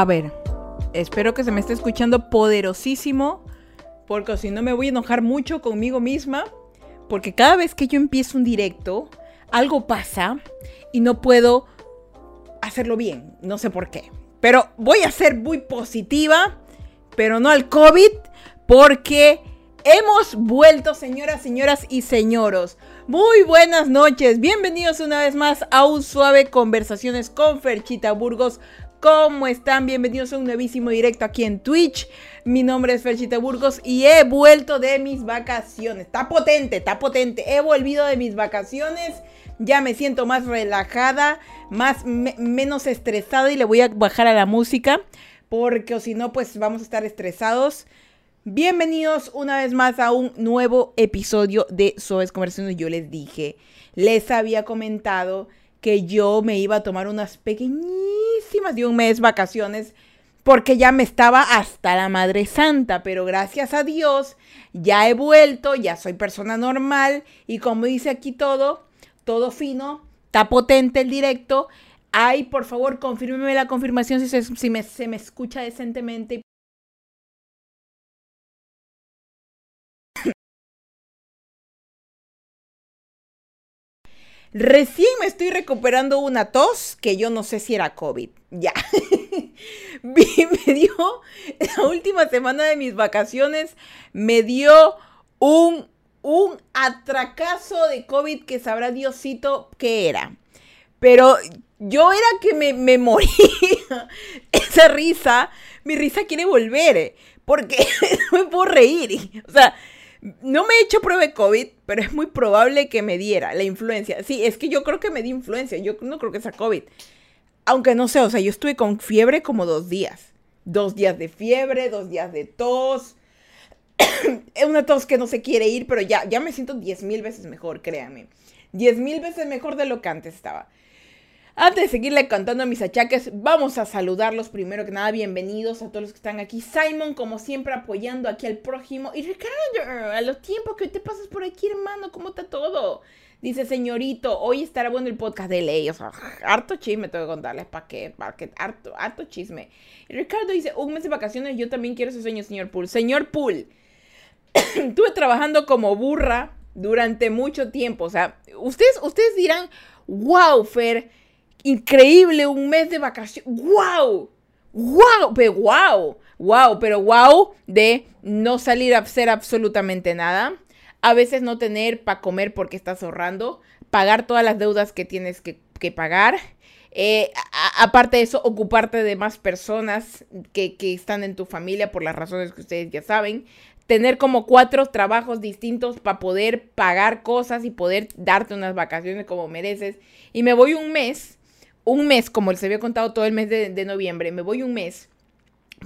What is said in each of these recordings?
A ver, espero que se me esté escuchando poderosísimo, porque si no me voy a enojar mucho conmigo misma, porque cada vez que yo empiezo un directo, algo pasa y no puedo hacerlo bien, no sé por qué. Pero voy a ser muy positiva, pero no al COVID, porque hemos vuelto, señoras, señoras y señoros. Muy buenas noches, bienvenidos una vez más a un suave conversaciones con Ferchita Burgos. ¿Cómo están? Bienvenidos a un nuevísimo directo aquí en Twitch. Mi nombre es Ferchita Burgos y he vuelto de mis vacaciones. Está potente, está potente. He volvido de mis vacaciones. Ya me siento más relajada, más menos estresada y le voy a bajar a la música porque si no pues vamos a estar estresados. Bienvenidos una vez más a un nuevo episodio de Suaves Conversaciones. Yo les dije, les había comentado que yo me iba a tomar unas pequeñísimas de un mes vacaciones porque ya me estaba hasta la Madre Santa, pero gracias a Dios ya he vuelto, ya soy persona normal y como dice aquí todo, todo fino, está potente el directo. Ay, por favor, confírmeme la confirmación si, se, si me, se me escucha decentemente. Recién me estoy recuperando una tos que yo no sé si era COVID. Ya. me dio, la última semana de mis vacaciones, me dio un, un atracazo de COVID que sabrá Diosito qué era. Pero yo era que me, me moría. Esa risa, mi risa quiere volver. Porque no me puedo reír. O sea, no me he hecho prueba de COVID, pero es muy probable que me diera la influencia. Sí, es que yo creo que me di influencia. Yo no creo que sea COVID. Aunque no sé, o sea, yo estuve con fiebre como dos días. Dos días de fiebre, dos días de tos. es una tos que no se quiere ir, pero ya, ya me siento diez mil veces mejor, créanme. Diez mil veces mejor de lo que antes estaba. Antes de seguirle cantando mis achaques, vamos a saludarlos primero que nada. Bienvenidos a todos los que están aquí. Simon, como siempre, apoyando aquí al prójimo. Y Ricardo, a los tiempos que te pasas por aquí, hermano, ¿cómo está todo? Dice, señorito, hoy estará bueno el podcast de ley. O sea, harto chisme tengo que contarles. ¿Para qué? ¿Para qué? Harto, harto chisme. Y Ricardo dice, un mes de vacaciones, yo también quiero ese sueño, señor Pool. Señor Pool, estuve trabajando como burra durante mucho tiempo. O sea, ustedes, ustedes dirán, wow, Fer increíble, un mes de vacaciones. ¡Wow! ¡Wow! Pero wow, wow, pero wow de no salir a hacer absolutamente nada. A veces no tener para comer porque estás ahorrando. Pagar todas las deudas que tienes que, pagar. Eh, aparte de eso, ocuparte de más personas que, que están en tu familia por las razones que ustedes ya saben. Tener como cuatro trabajos distintos para poder pagar cosas y poder darte unas vacaciones como mereces. Y me voy un mes un mes, como les había contado todo el mes de, noviembre, me voy un mes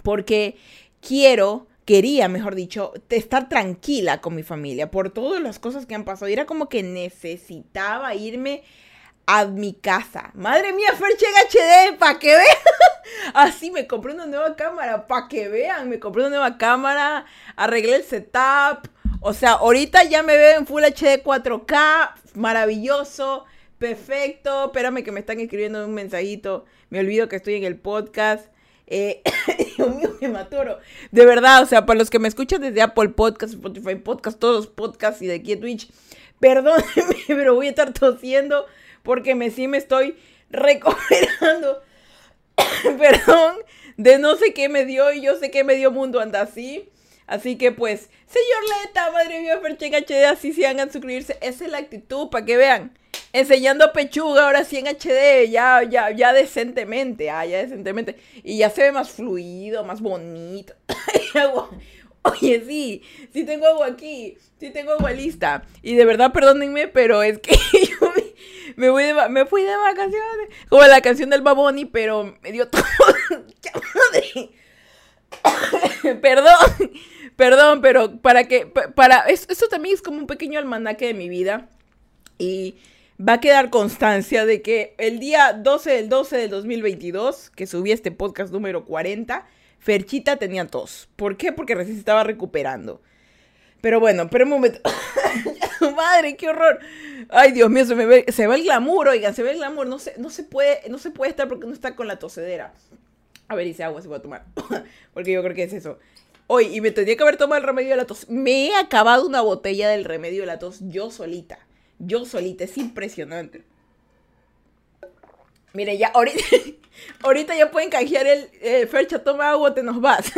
porque quiero, quería, mejor dicho, estar tranquila con mi familia por todas las cosas que han pasado. Y era como que necesitaba irme a mi casa. Madre mía, Ferche HD, para que vean. Así me compré una nueva cámara, para que vean. Me compré una nueva cámara, arreglé el setup. O sea, ahorita ya me veo en Full HD 4K, maravilloso. Perfecto, espérame que me están escribiendo un mensajito. Me olvido que estoy en el podcast. Eh, Dios mío, me maturo. De verdad, o sea, para los que me escuchan desde Apple Podcast, Spotify Podcast, todos los podcasts y de aquí a Twitch, perdónenme, pero voy a estar tosiendo porque me sí me estoy recuperando. Perdón, de no sé qué me dio y yo sé que me dio mundo anda así. Así que pues, señor Leta, madre mía, Ferchen HD, así se hagan suscribirse. Esa es la actitud, para que vean enseñando pechuga ahora sí en HD, ya, ya, ya decentemente, ah, ya decentemente. Y ya se ve más fluido, más bonito. Oye, sí, sí tengo agua aquí, sí tengo agua lista. Y de verdad, perdónenme, pero es que yo me, voy de, me fui de vacaciones. Como la canción del Baboni, pero me dio todo. madre! perdón, perdón, pero para que, para, esto también es como un pequeño almanaque de mi vida. Y va a quedar constancia de que el día 12 del 12 del 2022, que subí este podcast número 40, Ferchita tenía tos. ¿Por qué? Porque recién se estaba recuperando. Pero bueno, pero un momento. Madre, qué horror. Ay, Dios mío, se me ve, se ve el glamour, oigan, se ve el glamour. No se, no se puede, no se puede estar porque no está con la tosedera. A ver, dice agua se a tomar. Porque yo creo que es eso. Hoy, y me tendría que haber tomado el remedio de la tos. Me he acabado una botella del remedio de la tos yo solita. Yo solita. Es impresionante. Mire, ya, ahorita, ya pueden canjear el eh, Fercha, toma agua, te nos vas.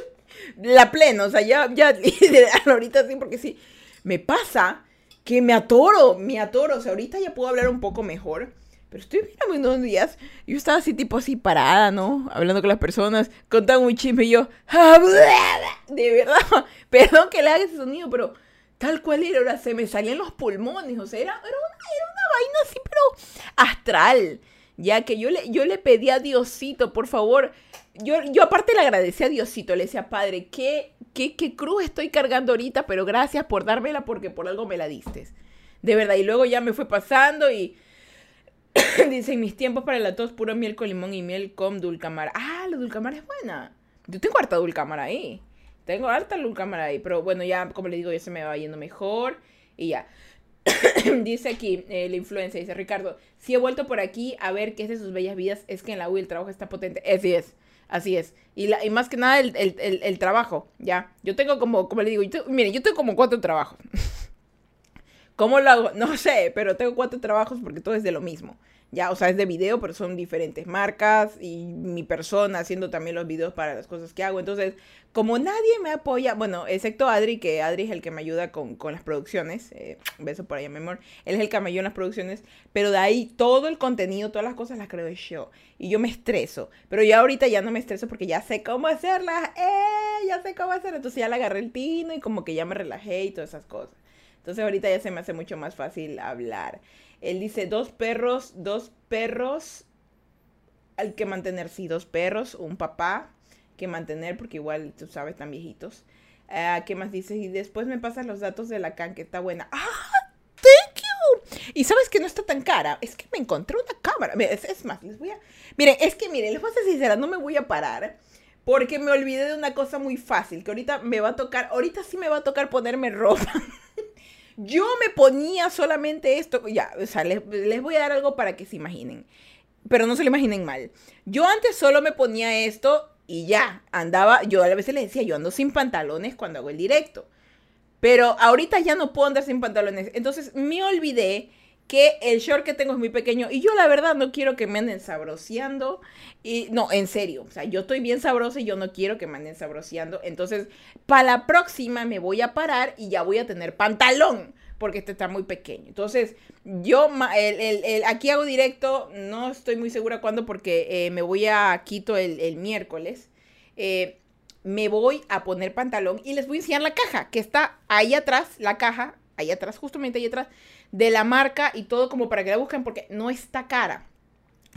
la plena, o sea, ya, ya, ahorita sí, porque sí. Me pasa que me atoro, me atoro. O sea, ahorita ya puedo hablar un poco mejor. Pero estoy mirando unos días. Yo estaba así, tipo así parada, ¿no? Hablando con las personas, contando un chisme y yo. De verdad. Perdón que le haga ese sonido, pero tal cual era. Ahora se me salían los pulmones. O sea, era, era, una, vaina así, pero astral. Ya que yo le, yo le pedí a Diosito, por favor. Yo, yo aparte le agradecí a Diosito. Le decía, Padre, ¿qué, qué, qué cruz estoy cargando ahorita? Pero gracias por dármela porque por algo me la diste. De verdad. Y luego ya me fue pasando y Dice, en mis tiempos para la tos, puro miel con limón y miel con dulcamara. Ah, la dulcamara es buena. Yo tengo harta dulcamara ahí. Tengo harta dulcamara ahí. Pero bueno, ya, como le digo, ya se me va yendo mejor. Y ya. dice aquí eh, la influencia, dice Ricardo, si he vuelto por aquí a ver qué es de sus bellas vidas, es que en la UI el trabajo está potente. Así es, así es. Y, más que nada el, el, trabajo, ya. Yo tengo como, como le digo, yo mire, yo tengo como cuatro trabajos. ¿Cómo lo hago? No sé, pero tengo cuatro trabajos porque todo es de lo mismo. Ya, o sea, es de video, pero son diferentes marcas y mi persona haciendo también los videos para las cosas que hago. Entonces, como nadie me apoya, bueno, excepto Adri, que Adri es el que me ayuda con, las producciones, eh, beso por ahí, mi amor, él es el que me ayuda en las producciones, pero de ahí todo el contenido, todas las cosas las creo yo. Y yo me estreso, pero ya ahorita ya no me estreso porque ya sé cómo hacerlas, ¡eh! Ya sé cómo hacerlas, entonces ya le agarré el tino y como que ya me relajé y todas esas cosas. Entonces ahorita ya se me hace mucho más fácil hablar. Él dice, dos perros, dos perros hay que mantener, sí, dos perros, un papá que mantener, porque igual, tú sabes, están viejitos. Ah, ¿Qué más dice? Y después me pasan los datos de la can, que está buena. ¡Ah! ¡Thank you! Y sabes que no está tan cara. Es que me encontré una cámara. Es, es más, les voy a. Miren, es que miren, les voy a ser sincera, no me voy a parar. Porque me olvidé de una cosa muy fácil. Que ahorita me va a tocar. Ahorita sí me va a tocar ponerme ropa. Yo me ponía solamente esto, ya, o sea, les, voy a dar algo para que se imaginen, pero no se lo imaginen mal. Yo antes solo me ponía esto y ya, andaba, yo a veces les decía, yo ando sin pantalones cuando hago el directo, pero ahorita ya no puedo andar sin pantalones, entonces me olvidé que el short que tengo es muy pequeño y yo la verdad no quiero que me anden sabroseando y no, en serio, o sea, yo estoy bien sabrosa y yo no quiero que me anden sabroseando, entonces para la próxima me voy a parar y ya voy a tener pantalón porque este está muy pequeño. Entonces, yo aquí hago directo, no estoy muy segura cuándo porque eh, me voy a Quito el, miércoles. Eh, me voy a poner pantalón y les voy a enseñar la caja que está ahí atrás, la caja, ahí atrás, justamente ahí atrás de la marca y todo como para que la busquen porque no está cara.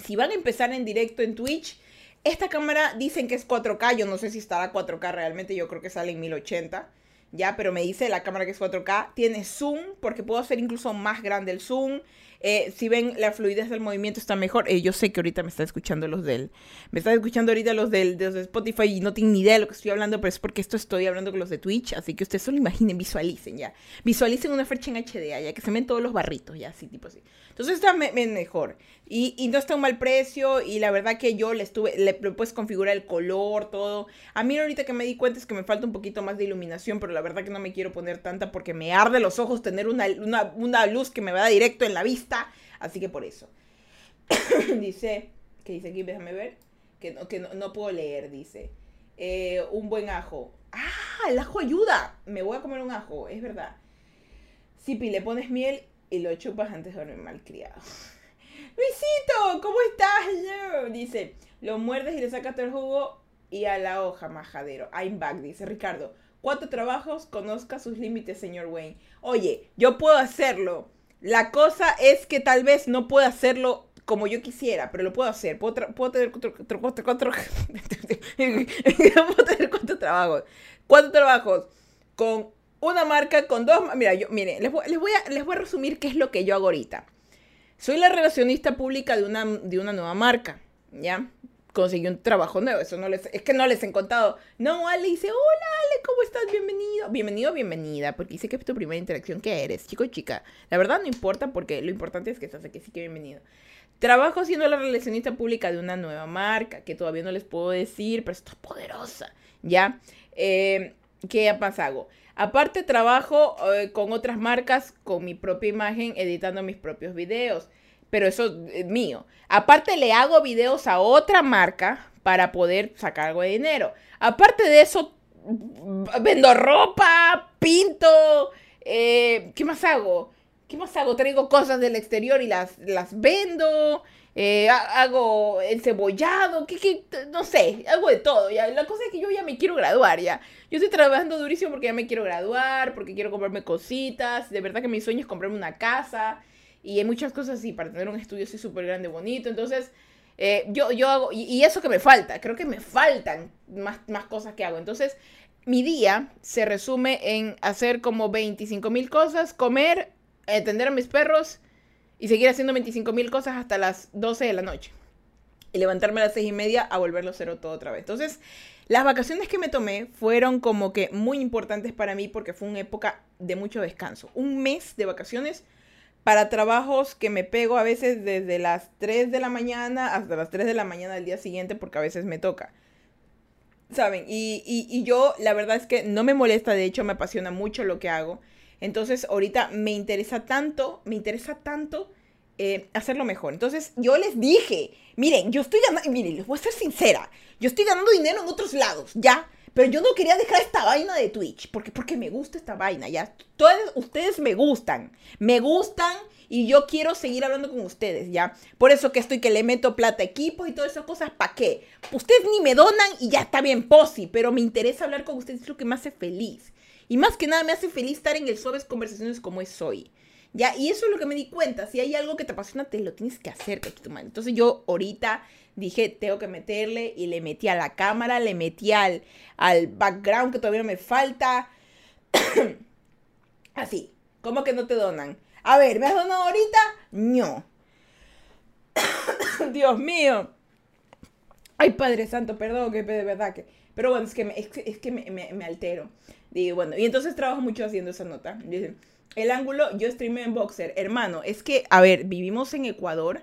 Si van a empezar en directo en Twitch, esta cámara dicen que es 4K, yo no sé si estará 4K realmente, yo creo que sale en 1080, ya, pero me dice la cámara que es 4K, tiene zoom porque puedo hacer incluso más grande el zoom, eh, si ven la fluidez del movimiento está mejor. Eh, yo sé que ahorita me están escuchando los del. Me están escuchando ahorita los del de Spotify y no tienen ni idea de lo que estoy hablando, pero es porque esto estoy hablando con los de Twitch. Así que ustedes solo imaginen, visualicen ya. Visualicen una fecha en HDA, ya que se ven todos los barritos, ya, así, tipo así. Entonces está mejor. Y, no está un mal precio. Y la verdad que yo le estuve. Le, puedes configurar el color, todo. A mí ahorita que me di cuenta es que me falta un poquito más de iluminación, pero la verdad que no me quiero poner tanta porque me arde los ojos tener una, una, una luz que me va directo en la vista así que por eso. dice, ¿qué dice aquí? Déjame ver. Que no, que no, puedo leer, dice. Eh, un buen ajo. Ah, el ajo ayuda. Me voy a comer un ajo, es verdad. Sipi, le pones miel y lo chupas antes de dormir malcriado. Luisito, ¿cómo estás? Dice, lo muerdes y le sacas el jugo y a la hoja, majadero. I'm back, dice Ricardo. Cuatro trabajos, conozca sus límites, señor Wayne. Oye, yo puedo hacerlo la cosa es que tal vez no pueda hacerlo como yo quisiera, pero lo puedo hacer. Puedo, tener cuatro, cuatro, trabajos. Cuatro trabajos con una marca, con dos... Mira, yo, miren, les voy, les, voy a, les voy a resumir qué es lo que yo hago ahorita. Soy la relacionista pública de una, de una nueva marca, ¿ya? Conseguí un trabajo nuevo. Eso no les, es que no les he contado. No, Ale dice, hola Ale, ¿cómo estás? Bienvenido. Bienvenido, bienvenida, porque dice que es tu primera interacción. ¿Qué eres, chico chica? La verdad no importa, porque lo importante es que estás aquí, sí que bienvenido. Trabajo siendo la relacionista pública de una nueva marca, que todavía no les puedo decir, pero está poderosa, ¿ya? Eh, ¿Qué más hago? Aparte trabajo eh, con otras marcas, con mi propia imagen, editando mis propios videos, pero eso es mío. Aparte le hago videos a otra marca para poder sacar algo de dinero. Aparte de eso, vendo ropa, pinto, eh, ¿qué más hago? ¿Qué más hago? Traigo cosas del exterior y las, las vendo. Eh, hago el cebollado, que, no sé, hago de todo. Ya. La cosa es que yo ya me quiero graduar ya. Yo estoy trabajando durísimo porque ya me quiero graduar, porque quiero comprarme cositas. De verdad que mi sueño es comprarme una casa. Y hay muchas cosas así para tener un estudio así súper grande, bonito. Entonces, eh, yo, yo hago, y, eso que me falta, creo que me faltan más, más cosas que hago. Entonces, mi día se resume en hacer como 25 mil cosas, comer, atender a mis perros y seguir haciendo 25 mil cosas hasta las 12 de la noche. Y levantarme a las 6 y media a volverlo a hacer todo otra vez. Entonces, las vacaciones que me tomé fueron como que muy importantes para mí porque fue una época de mucho descanso. Un mes de vacaciones para trabajos que me pego a veces desde las 3 de la mañana hasta las 3 de la mañana del día siguiente porque a veces me toca. ¿Saben? Y, y, yo la verdad es que no me molesta, de hecho me apasiona mucho lo que hago. Entonces, ahorita me interesa tanto, me interesa tanto eh, hacerlo mejor. Entonces, yo les dije, miren, yo estoy ganando, miren, les voy a ser sincera, yo estoy ganando dinero en otros lados, ¿ya? Pero yo no quería dejar esta vaina de Twitch, porque, porque me gusta esta vaina, ¿ya? Todos ustedes me gustan, me gustan y yo quiero seguir hablando con ustedes, ¿ya? Por eso que estoy que le meto plata a equipos y todas esas cosas, ¿para qué? Ustedes ni me donan y ya está bien posi, pero me interesa hablar con ustedes, es lo que me hace feliz. Y más que nada me hace feliz estar en el Suaves Conversaciones como es hoy. Ya, y eso es lo que me di cuenta. Si hay algo que te apasiona, te lo tienes que hacer, tu madre. Entonces yo ahorita dije, tengo que meterle y le metí a la cámara, le metí al, al background que todavía me falta. Así. ¿Cómo que no te donan? A ver, ¿me has donado ahorita? No. Dios mío. Ay, Padre Santo, perdón, que de verdad que... Pero bueno, es que es, que me, me altero. Y bueno, y entonces trabajo mucho haciendo esa nota. Dice, el ángulo, yo streamé en Boxer. Hermano, es que, a ver, vivimos en Ecuador.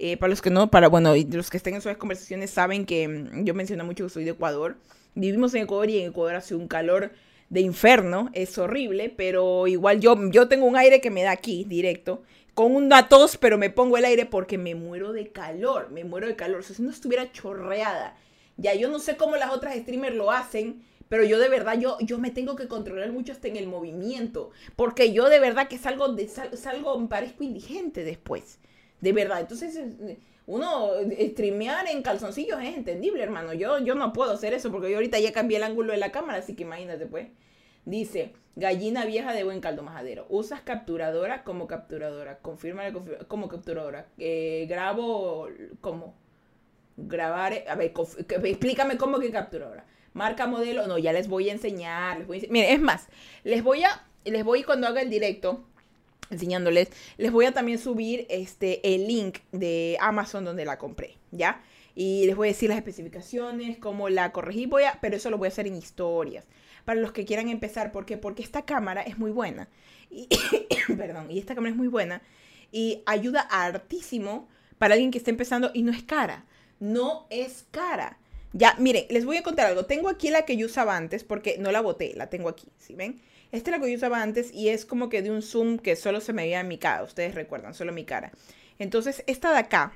Eh, para los que no, para, bueno, y los que estén en sus conversaciones saben que mm, yo menciono mucho que soy de Ecuador. Vivimos en Ecuador y en Ecuador hace un calor de infierno. Es horrible, pero igual yo, yo tengo un aire que me da aquí, directo. Con una tos, pero me pongo el aire porque me muero de calor. Me muero de calor. Si no estuviera chorreada. Ya, yo no sé cómo las otras streamers lo hacen pero yo de verdad, yo, yo me tengo que controlar mucho hasta en el movimiento, porque yo de verdad que salgo, de, salgo, me parezco indigente después, de verdad. Entonces, uno streamear en calzoncillos es entendible, hermano. Yo, yo no puedo hacer eso porque yo ahorita ya cambié el ángulo de la cámara, así que imagínate, pues. Dice, gallina vieja de buen caldo majadero. ¿Usas capturadora como capturadora? Confirma como capturadora. Eh, grabo como grabar. A ver, explícame cómo que capturadora marca, modelo, no, ya les voy a enseñar. Les voy Miren, es más, les voy a, les voy cuando haga el directo, enseñándoles, les voy a también subir este, el link de Amazon donde la compré, ¿ya? Y les voy a decir las especificaciones, cómo la corregí, voy a, pero eso lo voy a hacer en historias. Para los que quieran empezar, ¿por qué? Porque esta cámara es muy buena. Y, perdón, y esta cámara es muy buena y ayuda hartísimo para alguien que esté empezando y no es cara. No es cara. Ya, miren, les voy a contar algo. Tengo aquí la que yo usaba antes porque no la boté, la tengo aquí, ¿sí ven? Esta es la que yo usaba antes y es como que de un zoom que solo se me veía en mi cara, ustedes recuerdan, solo mi cara. Entonces, esta de acá,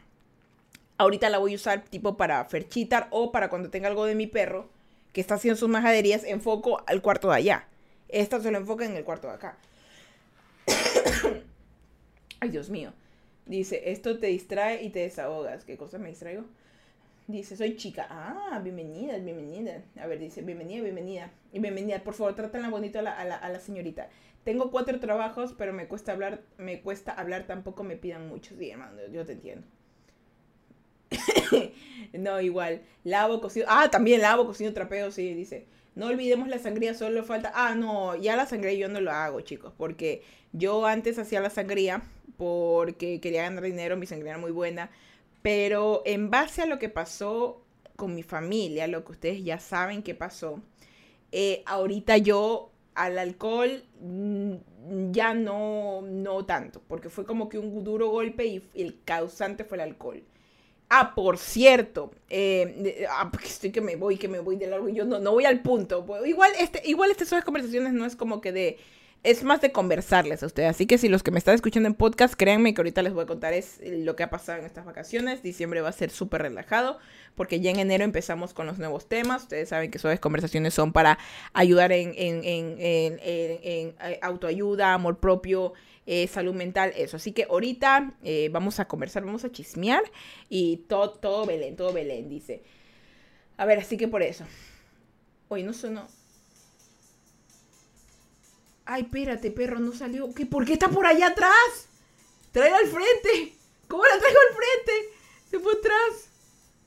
ahorita la voy a usar tipo para ferchitar o para cuando tenga algo de mi perro que está haciendo sus majaderías, enfoco al cuarto de allá. Esta se lo enfoca en el cuarto de acá. Ay, Dios mío. Dice, esto te distrae y te desahogas. ¿Qué cosa me distraigo? Dice, soy chica. Ah, bienvenida, bienvenida. A ver, dice, bienvenida, bienvenida. Y bienvenida, por favor, trátala bonito a la, a, la, a la señorita. Tengo cuatro trabajos, pero me cuesta hablar, me cuesta hablar, tampoco me pidan mucho. Sí, hermano, yo te entiendo. no, igual. Lavo, cocido. Ah, también lavo, cocido, trapeo, sí, dice. No olvidemos la sangría, solo falta. Ah, no, ya la sangría yo no lo hago, chicos. Porque yo antes hacía la sangría porque quería ganar dinero, mi sangría era muy buena. Pero en base a lo que pasó con mi familia, lo que ustedes ya saben que pasó, eh, ahorita yo Al alcohol mm, ya no, no tanto, porque fue como que un duro golpe y el causante fue el alcohol. Ah, por cierto, eh, ah, estoy que me voy, que me voy de largo y yo no, no voy al punto. Igual, este, igual estas son conversaciones no es como que de es más de conversarles a ustedes. Así que si los que me están escuchando en podcast, créanme que ahorita les voy a contar es lo que ha pasado en estas vacaciones. Diciembre va a ser súper relajado porque ya en enero empezamos con los nuevos temas. Ustedes saben que esas conversaciones son para ayudar en, en, en, en eh, autoayuda, amor propio, eh, salud mental, eso. Así que ahorita eh, vamos a conversar, vamos a chismear y todo, todo Belén, todo Belén, dice. A ver, así que por eso. Hoy no sonó. Ay, espérate, perro, no salió. ¿Qué, ¿Por qué está por allá atrás? Tráela al frente. ¿Cómo la traigo al frente? Se fue atrás.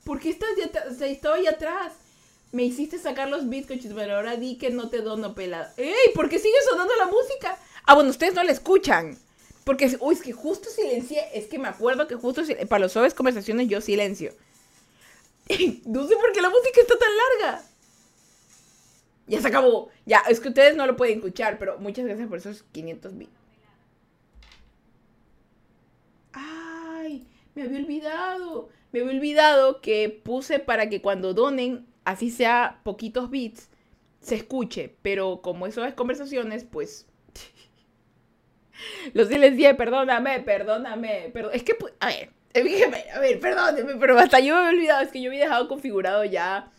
¿Por qué estás allá atrás. Me hiciste sacar los bitcoins, pero ahora di que no te dono pelada. ¡Ey! ¿Por qué sigue sonando la música? Ah, bueno, ustedes no la escuchan. Porque, uy, es que justo silencié. Es que me acuerdo que justo para los suaves conversaciones yo silencio. no sé por qué la música está tan larga. Ya se acabó. Ya, es que ustedes no lo pueden escuchar, pero muchas gracias por esos 500 bits. Ay, me había olvidado. Me había olvidado que puse para que cuando donen, así sea poquitos bits, se escuche. Pero como eso es conversaciones, pues... Los silencié, perdóname, perdóname. Perdón. Es que, a ver, a ver, perdóneme, pero hasta yo me había olvidado. Es que yo había dejado configurado ya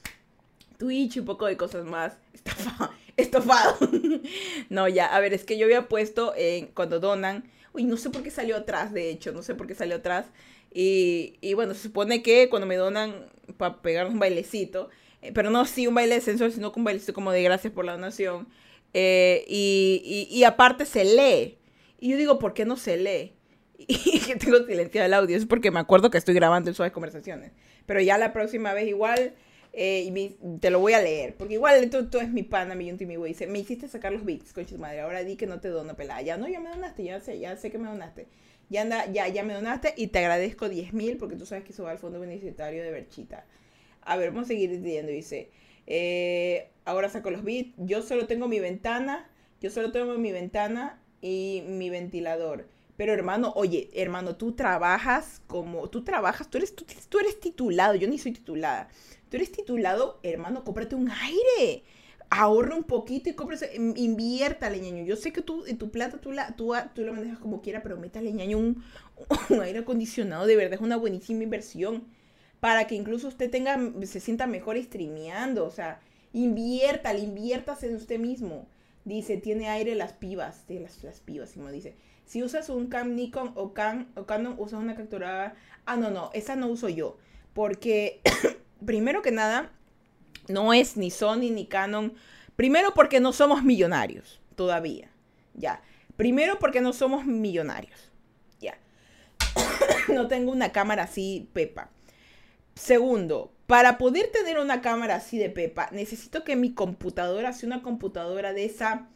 Twitch y un poco de cosas más. Estofado. no, ya, a ver, es que yo había puesto en cuando donan. Uy, no sé por qué salió atrás, de hecho, no sé por qué salió atrás. Y, y bueno, se supone que cuando me donan para pegar un bailecito, eh, pero no sí un baile de sensor, sino un bailecito como de gracias por la donación. Eh, y, y, y, aparte se lee. Y yo digo, ¿por qué no se lee? Y que tengo silenciado el audio. Es porque me acuerdo que estoy grabando en suaves conversaciones. Pero ya la próxima vez igual eh, y te lo voy a leer, porque igual tú, tú es mi pana, mi y mi güey. Dice, me hiciste sacar los beats, coche madre. Ahora di que no te dono pelada. Ya no, ya me donaste, ya sé, ya sé que me donaste. Ya anda, ya, ya me donaste y te agradezco 10 mil porque tú sabes que eso va al Fondo Beneficiario de Berchita. A ver, vamos a seguir diciendo. Dice, eh, ahora saco los beats. Yo solo tengo mi ventana, yo solo tengo mi ventana y mi ventilador. Pero hermano, oye, hermano, tú trabajas como, tú trabajas, tú eres, tú, tú eres titulado, yo ni soy titulada. Tú eres titulado, hermano, cómprate un aire. Ahorra un poquito y cómprate, inviértale, ñaño. Yo sé que tú, tu plata, tú, la, tú, tú lo manejas como quieras, pero métale, ñaño, un, aire acondicionado. De verdad, es una buenísima inversión. Para que incluso usted tenga, se sienta mejor streameando. O sea, inviértale, inviértase en usted mismo. Dice, tiene aire las pibas. De las, las pibas, me dice. Si usas un Cam Nikon o, Can, o Canon, usas una capturadora. Ah, no, no, esa no uso yo. Porque primero que nada, no es ni Sony ni Canon. Primero porque no somos millonarios todavía. Ya. Primero porque no somos millonarios. Ya. no tengo una cámara así, Pepa. Segundo, para poder tener una cámara así de Pepa, necesito que mi computadora sea una computadora de esa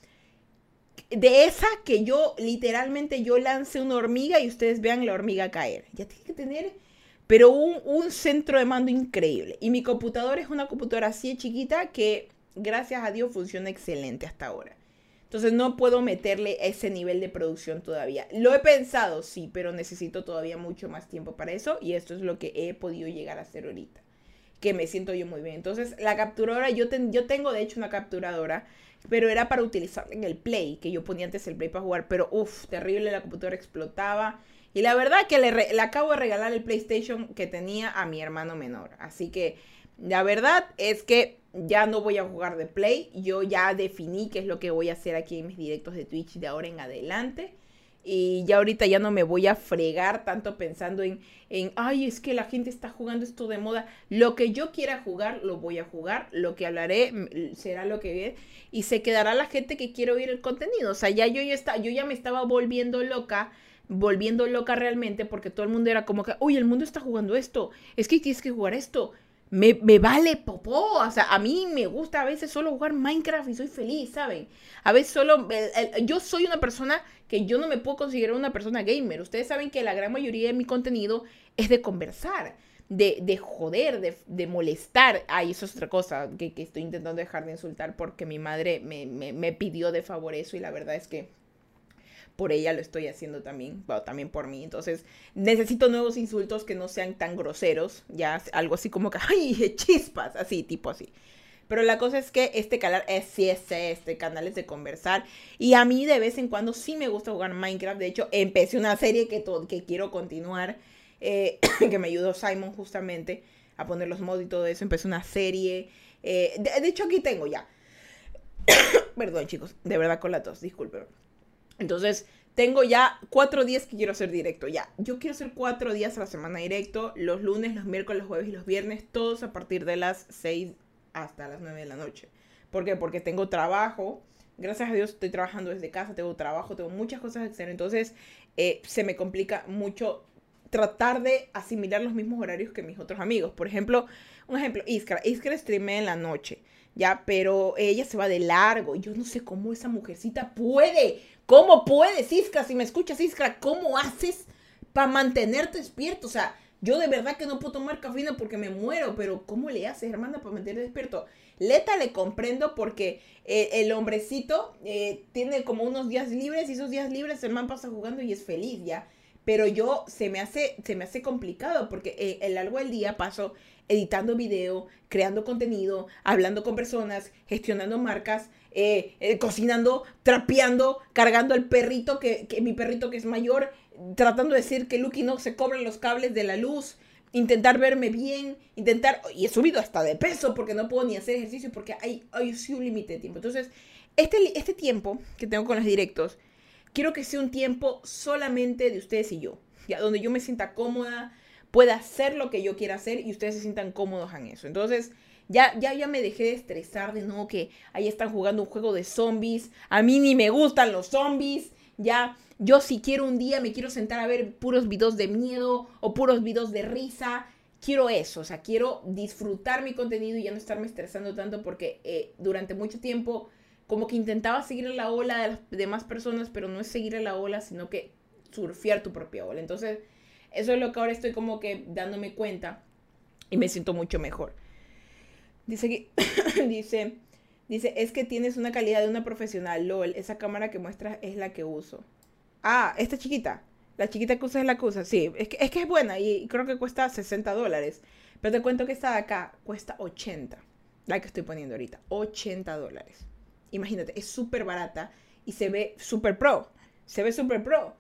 de esa que yo literalmente yo lance una hormiga y ustedes vean la hormiga caer. Ya tiene que tener pero un, centro de mando increíble. Y mi computadora es una computadora así chiquita que gracias a Dios funciona excelente hasta ahora. Entonces no puedo meterle ese nivel de producción todavía. Lo he pensado, sí, pero necesito todavía mucho más tiempo para eso y esto es lo que he podido llegar a hacer ahorita. Que me siento yo muy bien. Entonces la capturadora, yo, yo tengo de hecho una capturadora, pero era para utilizarla en el Play, que yo ponía antes el Play para jugar, pero uff, terrible, la computadora explotaba y la verdad que le, le, acabo de regalar el PlayStation que tenía a mi hermano menor. Así que la verdad es que ya no voy a jugar de Play. Yo ya definí qué es lo que voy a hacer aquí en mis directos de Twitch de ahora en adelante. Y ya ahorita ya no me voy a fregar tanto pensando en, en, ay, es que la gente está jugando esto de moda. Lo que yo quiera jugar, lo voy a jugar. Lo que hablaré será lo que ve. Y se quedará la gente que quiere oír el contenido. O sea, ya yo ya, está, yo ya me estaba volviendo loca volviendo loca realmente porque todo el mundo era como que, uy, el mundo está jugando esto, es que tienes que jugar esto. Me, me, vale popó, o sea, a mí me gusta a veces solo jugar Minecraft y soy feliz, ¿saben? A veces solo, yo soy una persona que yo no me puedo considerar una persona gamer. Ustedes saben que la gran mayoría de mi contenido es de conversar. de, de joder, de, de, molestar. Ay, eso es otra cosa que, que, estoy intentando dejar de insultar porque mi madre me, me, me pidió de favor eso y la verdad es que por ella lo estoy haciendo también, bueno, también por mí. Entonces, necesito nuevos insultos que no sean tan groseros, ya algo así como que, ay, chispas, así, tipo así. Pero la cosa es que este canal es sí es este canal es de conversar. Y a mí de vez en cuando sí me gusta jugar Minecraft. De hecho, empecé una serie que, que quiero continuar. Eh, que me ayudó Simon justamente a poner los mods y todo eso. Empecé una serie. Eh, de, hecho, aquí tengo ya. Perdón, chicos. De verdad con la tos. Disculpen. Entonces, tengo ya cuatro días que quiero hacer directo. Ya, yo quiero hacer cuatro días a la semana directo. Los lunes, los miércoles, los jueves y los viernes. Todos a partir de las seis hasta las 9 de la noche. ¿Por qué? Porque tengo trabajo. Gracias a Dios estoy trabajando desde casa, tengo trabajo, tengo muchas cosas que hacer. Entonces eh, se me complica mucho tratar de asimilar los mismos horarios que mis otros amigos. Por ejemplo, un ejemplo, Iskra. Iskra streamea en la noche, ¿ya? Pero ella se va de largo. Yo no sé cómo esa mujercita puede. ¿Cómo puedes, Iskra? Si me escuchas, Iskra, ¿cómo haces para mantenerte despierto? O sea, yo de verdad que no puedo tomar cafeína porque me muero, pero ¿cómo le haces, hermana, para mantener despierto? Leta le comprendo porque eh, el hombrecito eh, tiene como unos días libres y esos días libres el pasa jugando y es feliz ya. Pero yo se me hace, se me hace complicado porque eh, el largo del día paso editando video, creando contenido, hablando con personas, gestionando marcas, cocinando, trapeando, cargando al perrito, que, que mi perrito que es mayor, tratando de decir que Lucky no se cobren los cables de la luz, intentar verme bien, intentar, y he subido hasta de peso porque no puedo ni hacer ejercicio porque hay, hay un límite de tiempo. Entonces, este, este tiempo que tengo con los directos, quiero que sea un tiempo solamente de ustedes y yo, ya donde yo me sienta cómoda, pueda hacer lo que yo quiera hacer y ustedes se sientan cómodos en eso. Entonces, ya, ya, ya me dejé de estresar de no que ahí están jugando un juego de zombies. A mí ni me gustan los zombies. Ya yo si quiero un día me quiero sentar a ver puros videos de miedo o puros videos de risa. Quiero eso, o sea, quiero disfrutar mi contenido y ya no estarme estresando tanto porque eh, durante mucho tiempo como que intentaba seguir la ola de las demás personas, pero no es seguir la ola, sino que surfear tu propia ola. Entonces, eso es lo que ahora estoy como que dándome cuenta y me siento mucho mejor. Dice que, dice, dice, es que tienes una calidad de una profesional, LOL, esa cámara que muestras es la que uso. Ah, esta chiquita. La chiquita que usa es la que usa. Sí, es que, es que es buena y creo que cuesta 60 dólares. Pero te cuento que esta de acá cuesta 80. La que estoy poniendo ahorita. 80 dólares. Imagínate, es súper barata y se ve súper pro. Se ve súper pro.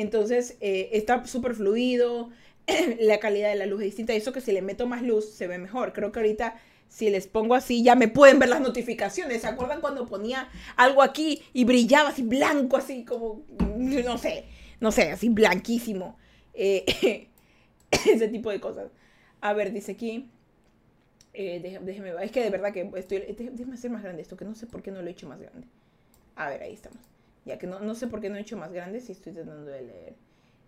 Entonces eh, está súper fluido. la calidad de la luz es distinta. Y eso que si le meto más luz se ve mejor. Creo que ahorita si les pongo así, ya me pueden ver las notificaciones. ¿Se acuerdan cuando ponía algo aquí y brillaba así blanco, así como, no sé, no sé, así blanquísimo? Eh, ese tipo de cosas. A ver, dice aquí. Eh, déjeme, es que de verdad que estoy. Déjeme hacer más grande esto, que no sé por qué no lo he hecho más grande. A ver, ahí estamos. Ya que no, no sé por qué no he hecho más grande si estoy tratando de leer.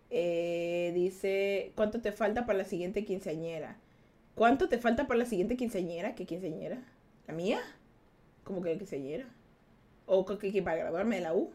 Eh, dice, ¿cuánto te falta para la siguiente quinceañera? ¿Cuánto te falta para la siguiente quinceañera? ¿Qué quinceañera? ¿La mía? ¿Cómo que la quinceañera? ¿O que, para graduarme de la U?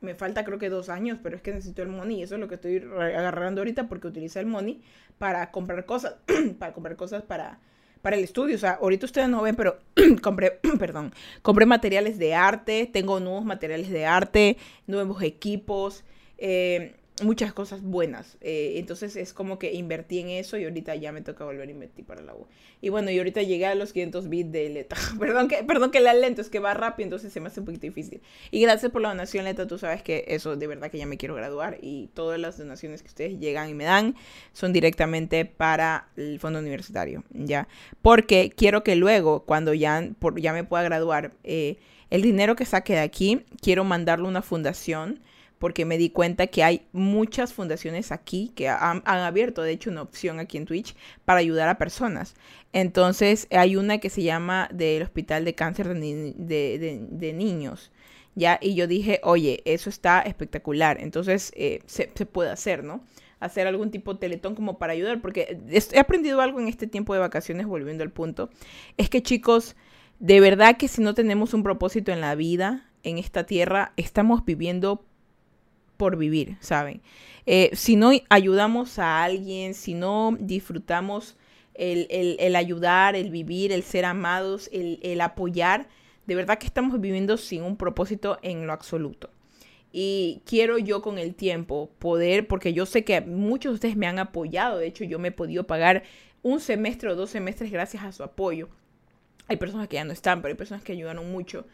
Me falta creo que dos años, pero es que necesito el money y eso es lo que estoy agarrando ahorita porque utilizo el money para comprar cosas, para comprar cosas para, para el estudio. O sea, ahorita ustedes no ven, pero compré, perdón, compré materiales de arte, tengo nuevos materiales de arte, nuevos equipos. Eh, muchas cosas buenas. Eh, entonces es como que invertí en eso y ahorita ya me toca volver a invertir para la U. Y bueno, y ahorita llegué a los 500 bits de Leta. perdón, que, perdón que la lento, es que va rápido, entonces se me hace un poquito difícil. Y gracias por la donación, Leta. Tú sabes que eso de verdad que ya me quiero graduar y todas las donaciones que ustedes llegan y me dan son directamente para el fondo universitario, ¿ya? Porque quiero que luego, cuando ya, por, ya me pueda graduar, eh, el dinero que saque de aquí, quiero mandarlo a una fundación porque me di cuenta que hay muchas fundaciones aquí que han, abierto, de hecho, una opción aquí en Twitch para ayudar a personas. Entonces, hay una que se llama del Hospital de Cáncer de, Niños. ¿ya? Y yo dije, oye, eso está espectacular. Entonces, eh, se, puede hacer, ¿no? Hacer algún tipo de teletón como para ayudar, porque he aprendido algo en este tiempo de vacaciones, volviendo al punto. Es que, chicos, de verdad que si no tenemos un propósito en la vida, en esta tierra, estamos viviendo por vivir, ¿saben? Eh, si no ayudamos a alguien, si no disfrutamos el, ayudar, el vivir, el ser amados, el, el apoyar. De verdad que estamos viviendo sin un propósito en lo absoluto. Y quiero yo con el tiempo poder, porque yo sé que muchos de ustedes me han apoyado, de hecho yo me he podido pagar un semestre o dos semestres gracias a su apoyo. Hay personas que ya no están, pero hay personas que ayudaron mucho.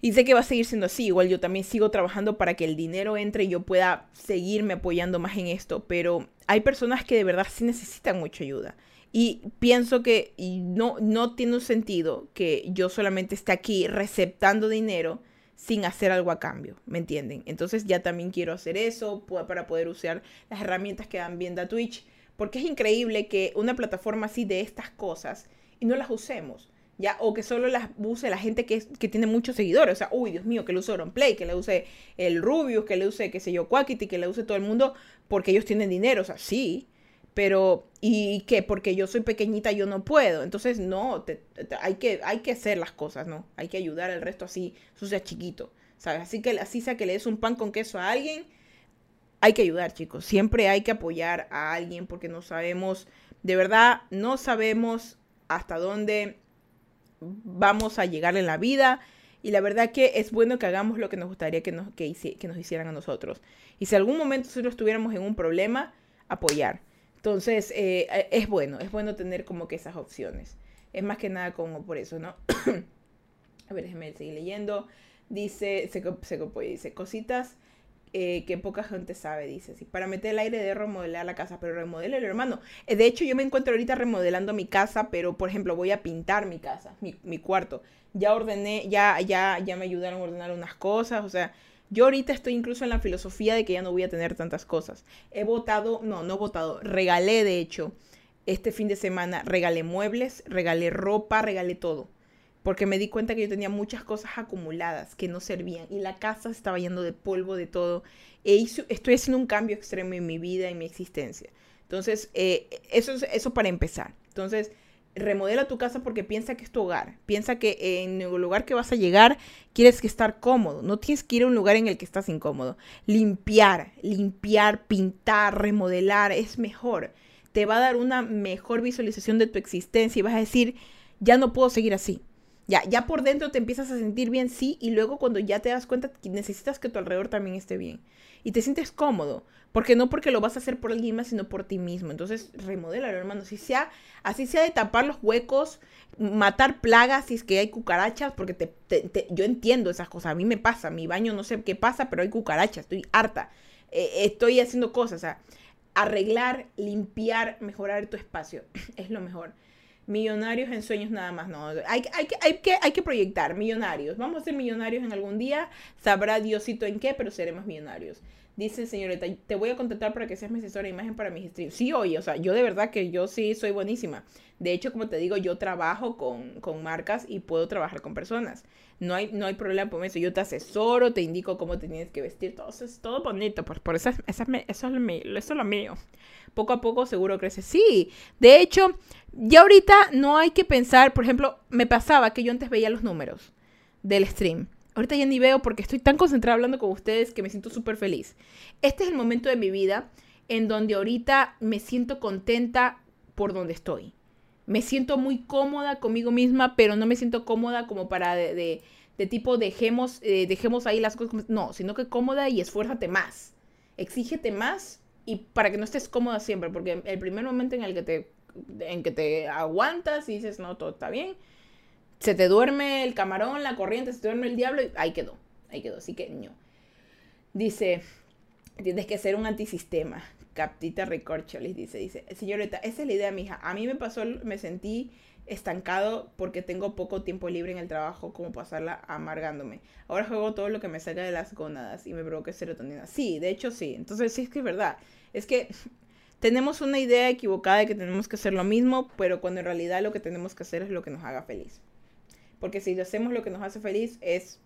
Y sé que va a seguir siendo así. Igual yo también sigo trabajando para que el dinero entre y yo pueda seguirme apoyando más en esto. Pero hay personas que de verdad sí necesitan mucha ayuda. Y pienso que no, no tiene un sentido que yo solamente esté aquí receptando dinero sin hacer algo a cambio, ¿me entienden? Entonces ya también quiero hacer eso para poder usar las herramientas que dan viendo a Twitch, porque es increíble que una plataforma así de estas cosas y no las usemos. O que solo las use la gente que, que tiene muchos seguidores. O sea, uy, Dios mío, que lo use Play, que le use el Rubius, que le use, qué sé yo, Quackity, que le use todo el mundo porque ellos tienen dinero. O sea, sí, pero ¿y qué? Porque yo soy pequeñita, yo no puedo. Entonces, no, hay, que, hay que hacer las cosas, ¿no? Hay que ayudar al resto así, eso sea chiquito, ¿sabes? Así que así sea que le des un pan con queso a alguien, hay que ayudar, chicos. Siempre hay que apoyar a alguien porque no sabemos, de verdad, no sabemos hasta dónde vamos a llegar en la vida. Y la verdad que es bueno que hagamos lo que nos gustaría que nos, que, que nos hicieran a nosotros. Y si algún momento nosotros estuviéramos en un problema, apoyar. Entonces, eh, eh, es bueno, es bueno tener como que esas opciones. Es más que nada como por eso, ¿no? a ver, déjeme seguir leyendo. Dice, se, se dice, cositas eh, que poca gente sabe, dice. Para meter el aire de remodelar la casa, pero el hermano. de hecho, yo me encuentro ahorita remodelando mi casa, pero por ejemplo, voy a pintar mi casa, mi, mi cuarto. Ya ordené, ya, ya, ya me ayudaron a ordenar unas cosas, o sea, yo ahorita estoy incluso en la filosofía de que ya no voy a tener tantas cosas. He votado, no, no he votado, regalé de hecho este fin de semana, regalé muebles, regalé ropa, regalé todo. Porque me di cuenta que yo tenía muchas cosas acumuladas que no servían y la casa estaba yendo de polvo, de todo. E estoy haciendo un cambio extremo en mi vida, en mi existencia. Entonces, eh, eso es eso para empezar. Entonces, remodela tu casa porque piensa que es tu hogar. Piensa que en el lugar que vas a llegar quieres que estar cómodo. No tienes que ir a un lugar en el que estás incómodo. Limpiar, limpiar, pintar, remodelar es mejor. Te va a dar una mejor visualización de tu existencia y vas a decir, ya no puedo seguir así. Ya, ya por dentro te empiezas a sentir bien, sí, y luego cuando ya te das cuenta que necesitas que tu alrededor también esté bien. Y te sientes cómodo. Porque no porque lo vas a hacer por alguien más, sino por ti mismo. Entonces, remodélalo, hermano. Si sea, así sea de tapar los huecos, matar plagas si es que hay cucarachas, porque te, yo entiendo esas cosas. A mí me pasa, mi baño no sé qué pasa, pero hay cucarachas, estoy harta. Eh, estoy haciendo cosas, arreglar, limpiar, mejorar tu espacio es lo mejor. Millonarios en sueños nada más, no. Hay, hay, hay, que, hay que proyectar, millonarios. Vamos a ser millonarios en algún día, sabrá Diosito en qué, pero seremos millonarios. Dice señorita, te voy a contratar para que seas mi asesora de imagen para mis streams. Sí, oye, o sea, yo de verdad que yo sí soy buenísima. De hecho, como te digo, yo trabajo con, con marcas y puedo trabajar con personas. No hay, no hay problema por eso. Yo te asesoro, te indico cómo te tienes que vestir. Todo eso es todo bonito. Pues por eso, eso, es, eso, es lo mío, eso es lo mío. Poco a poco seguro crece. Sí, de hecho, ya ahorita no hay que pensar, por ejemplo, me pasaba que yo antes veía los números del stream Ahorita ya ni veo porque estoy tan concentrada hablando con ustedes que me siento súper feliz. Este es el momento de mi vida en donde ahorita me siento contenta por donde estoy. Me siento muy cómoda conmigo misma, pero no me siento cómoda como para de, tipo dejemos, eh, dejemos ahí las cosas. No, sino que cómoda y esfuérzate más. Exígete más y para que no estés cómoda siempre, porque el primer momento en el que te, en que te aguantas y dices, no, todo está bien, se te duerme el camarón, la corriente, se te duerme el diablo y ahí quedó, ahí quedó, así que no. Dice, tienes que ser un antisistema. Captita les dice, dice, señorita, esa es la idea, mija. A mí me pasó, me sentí estancado porque tengo poco tiempo libre en el trabajo como pasarla amargándome. Ahora juego todo lo que me salga de las gónadas y me provoca serotonina. Sí, de hecho sí. Entonces sí es que es verdad. Es que tenemos una idea equivocada de que tenemos que hacer lo mismo, pero cuando en realidad lo que tenemos que hacer es lo que nos haga feliz. Porque si hacemos lo que nos hace feliz, es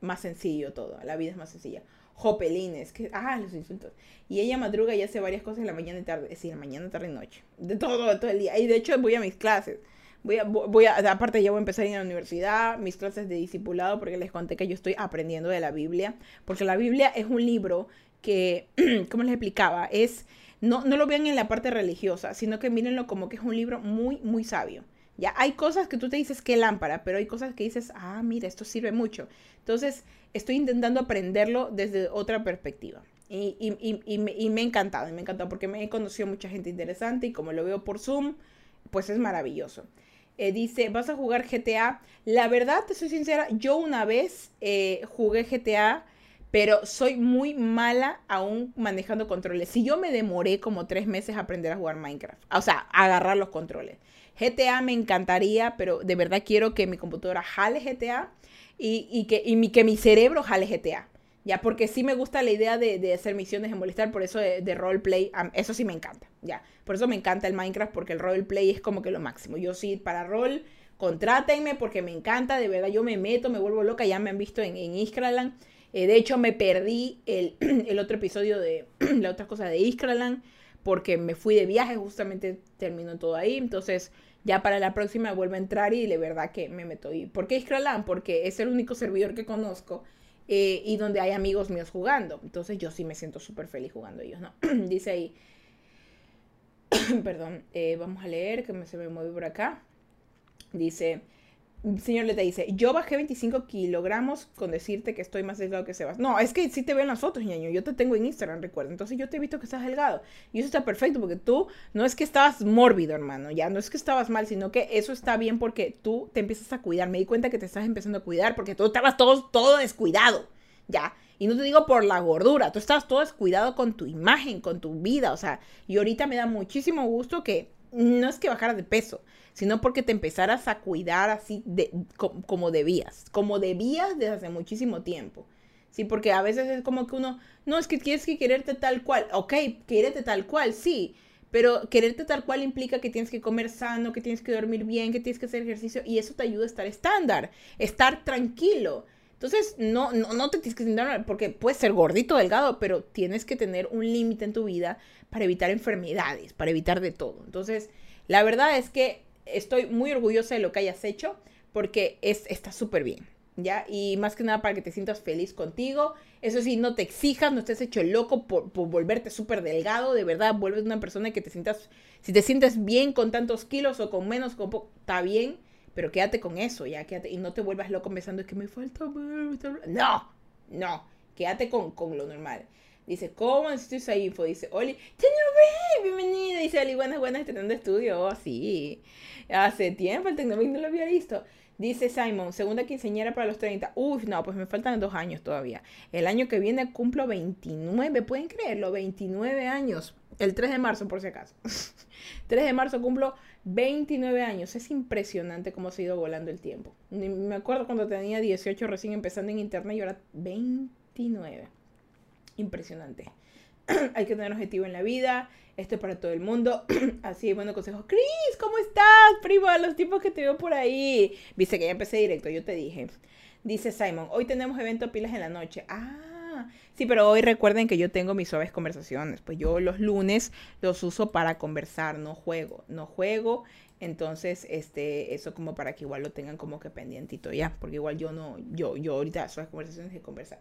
más sencillo todo. La vida es más sencilla. Jopelines, que, ah, los insultos. Y ella madruga y hace varias cosas en la mañana y tarde. Es decir, mañana, tarde y noche. De todo, todo el día. Y de hecho voy a mis clases. Voy a, voy a, aparte ya voy a empezar a la universidad, mis clases de discipulado, porque les conté que yo estoy aprendiendo de la Biblia. Porque la Biblia es un libro que, ¿cómo les explicaba? Es, no, no lo vean en la parte religiosa, sino que mírenlo como que es un libro muy, muy sabio. Ya hay cosas que tú te dices que lámpara, pero hay cosas que dices, ah, mira, esto sirve mucho. Entonces, estoy intentando aprenderlo desde otra perspectiva. Y, y, y, me, y, me, ha encantado, me ha encantado porque me he conocido mucha gente interesante y como lo veo por Zoom, pues es maravilloso. Eh, dice, ¿vas a jugar GTA? La verdad, te soy sincera, yo una vez eh, jugué GTA, pero soy muy mala aún manejando controles. Si yo me demoré como tres meses a aprender a jugar Minecraft, o sea, a agarrar los controles. GTA me encantaría, pero de verdad quiero que mi computadora jale GTA y, que, y mi, que mi cerebro jale GTA. Ya, porque sí me gusta la idea de, hacer misiones en molestar, por eso de, roleplay, eso sí me encanta, ya. Por eso me encanta el Minecraft, porque el roleplay es como que lo máximo. Yo sí, para rol, contrátenme, porque me encanta, de verdad, yo me meto, me vuelvo loca, ya me han visto en, en Iskraland. Eh, de hecho, me perdí el, el otro episodio de la otra cosa de Iskraland, porque me fui de viaje, justamente terminó todo ahí, entonces ya para la próxima vuelvo a entrar y de verdad que me meto. ¿Y por qué Iskraland? Porque es el único servidor que conozco eh, y donde hay amigos míos jugando. Entonces yo sí me siento súper feliz jugando ellos, ¿no? Dice ahí, perdón, eh, vamos a leer que me, se me mueve por acá. Dice, señor le te dice, yo bajé 25 kilogramos con decirte que estoy más delgado que Sebas. No, es que sí te veo en las fotos, ñaño. Yo te tengo en Instagram, recuerda. Entonces yo te he visto que estás delgado. Y eso está perfecto porque tú no es que estabas mórbido, hermano. Ya no es que estabas mal, sino que eso está bien porque tú te empiezas a cuidar. Me di cuenta que te estás empezando a cuidar porque tú estabas todo, todo descuidado. Ya. Y no te digo por la gordura. Tú estabas todo descuidado con tu imagen, con tu vida. O sea, y ahorita me da muchísimo gusto que no es que bajaras de peso, sino porque te empezaras a cuidar así de, como, debías, como debías desde hace muchísimo tiempo. Sí, porque a veces es como que uno, no, es que tienes que quererte tal cual, ok, quererte tal cual, sí, pero quererte tal cual implica que tienes que comer sano, que tienes que dormir bien, que tienes que hacer ejercicio y eso te ayuda a estar estándar, estar tranquilo. Entonces, no, no, no te tienes que sentar, porque puedes ser gordito, delgado, pero tienes que tener un límite en tu vida para evitar enfermedades, para evitar de todo. Entonces, la verdad es que estoy muy orgullosa de lo que hayas hecho, porque es, está súper bien. ¿Ya? Y más que nada para que te sientas feliz contigo. Eso sí, no te exijas, no estés hecho loco por, por volverte súper delgado. De verdad, vuelves una persona que te sientas, si te sientes bien con tantos kilos o con menos, con está bien pero quédate con eso, ya, quédate, y no te vuelvas loco pensando que me falta No, no, quédate con, con lo normal. Dice, ¿cómo necesito esa info? Dice, Oli, ve, bienvenida. Dice, Oli, buenas, buenas, estrenando estudio. Oh, sí. Hace tiempo el Tecnovic no lo había visto. Dice Simon, segunda quinceañera para los 30. Uy, no, pues me faltan dos años todavía. El año que viene cumplo 29, ¿pueden creerlo? 29 años. El 3 de marzo, por si acaso. 3 de marzo cumplo 29 años. Es impresionante cómo se ha ido volando el tiempo. Me acuerdo cuando tenía 18 recién empezando en internet y ahora 29. Impresionante. Hay que tener objetivo en la vida. Esto es para todo el mundo. Así, bueno, consejo. Chris, ¿cómo estás, primo? Los tipos que te veo por ahí. Viste que ya empecé directo, yo te dije. Dice Simon, hoy tenemos evento pilas en la noche. Ah, Sí, pero hoy recuerden que yo tengo mis suaves conversaciones. Pues yo los lunes los uso para conversar, no juego, no juego. Entonces, este, eso como para que igual lo tengan como que pendientito ya, porque igual yo no, yo, yo ahorita suaves conversaciones de conversar.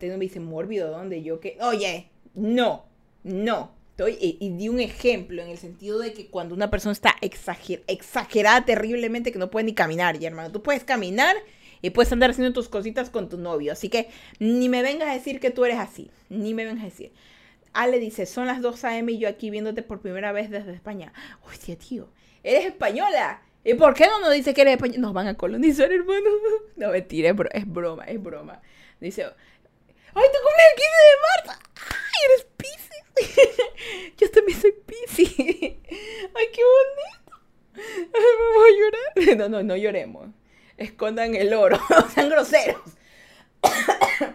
Entonces me dice, mórbido, ¿dónde? Yo que, oye, no, no. Estoy, y, y, di un ejemplo en el sentido de que cuando una persona está exager, exagerada terriblemente que no puede ni caminar, ya hermano, tú puedes caminar y puedes andar haciendo tus cositas con tu novio. Así que ni me vengas a decir que tú eres así, ni me vengas a decir. Ale dice, son las 2 a.m. y yo aquí viéndote por primera vez desde España. Hostia, tío, eres española. ¿Y por qué no nos dice que eres española? Nos van a colonizar, hermano. No, mentira, es, broma, es broma. Dice, ¡ay, tu cumpleaños el 15 de marzo! ¡Ay, eres Pisces! yo también soy Pisces. ¡Ay, qué bonito! Ay, vamos a llorar. No, no, no lloremos escondan el oro. no sean groseros.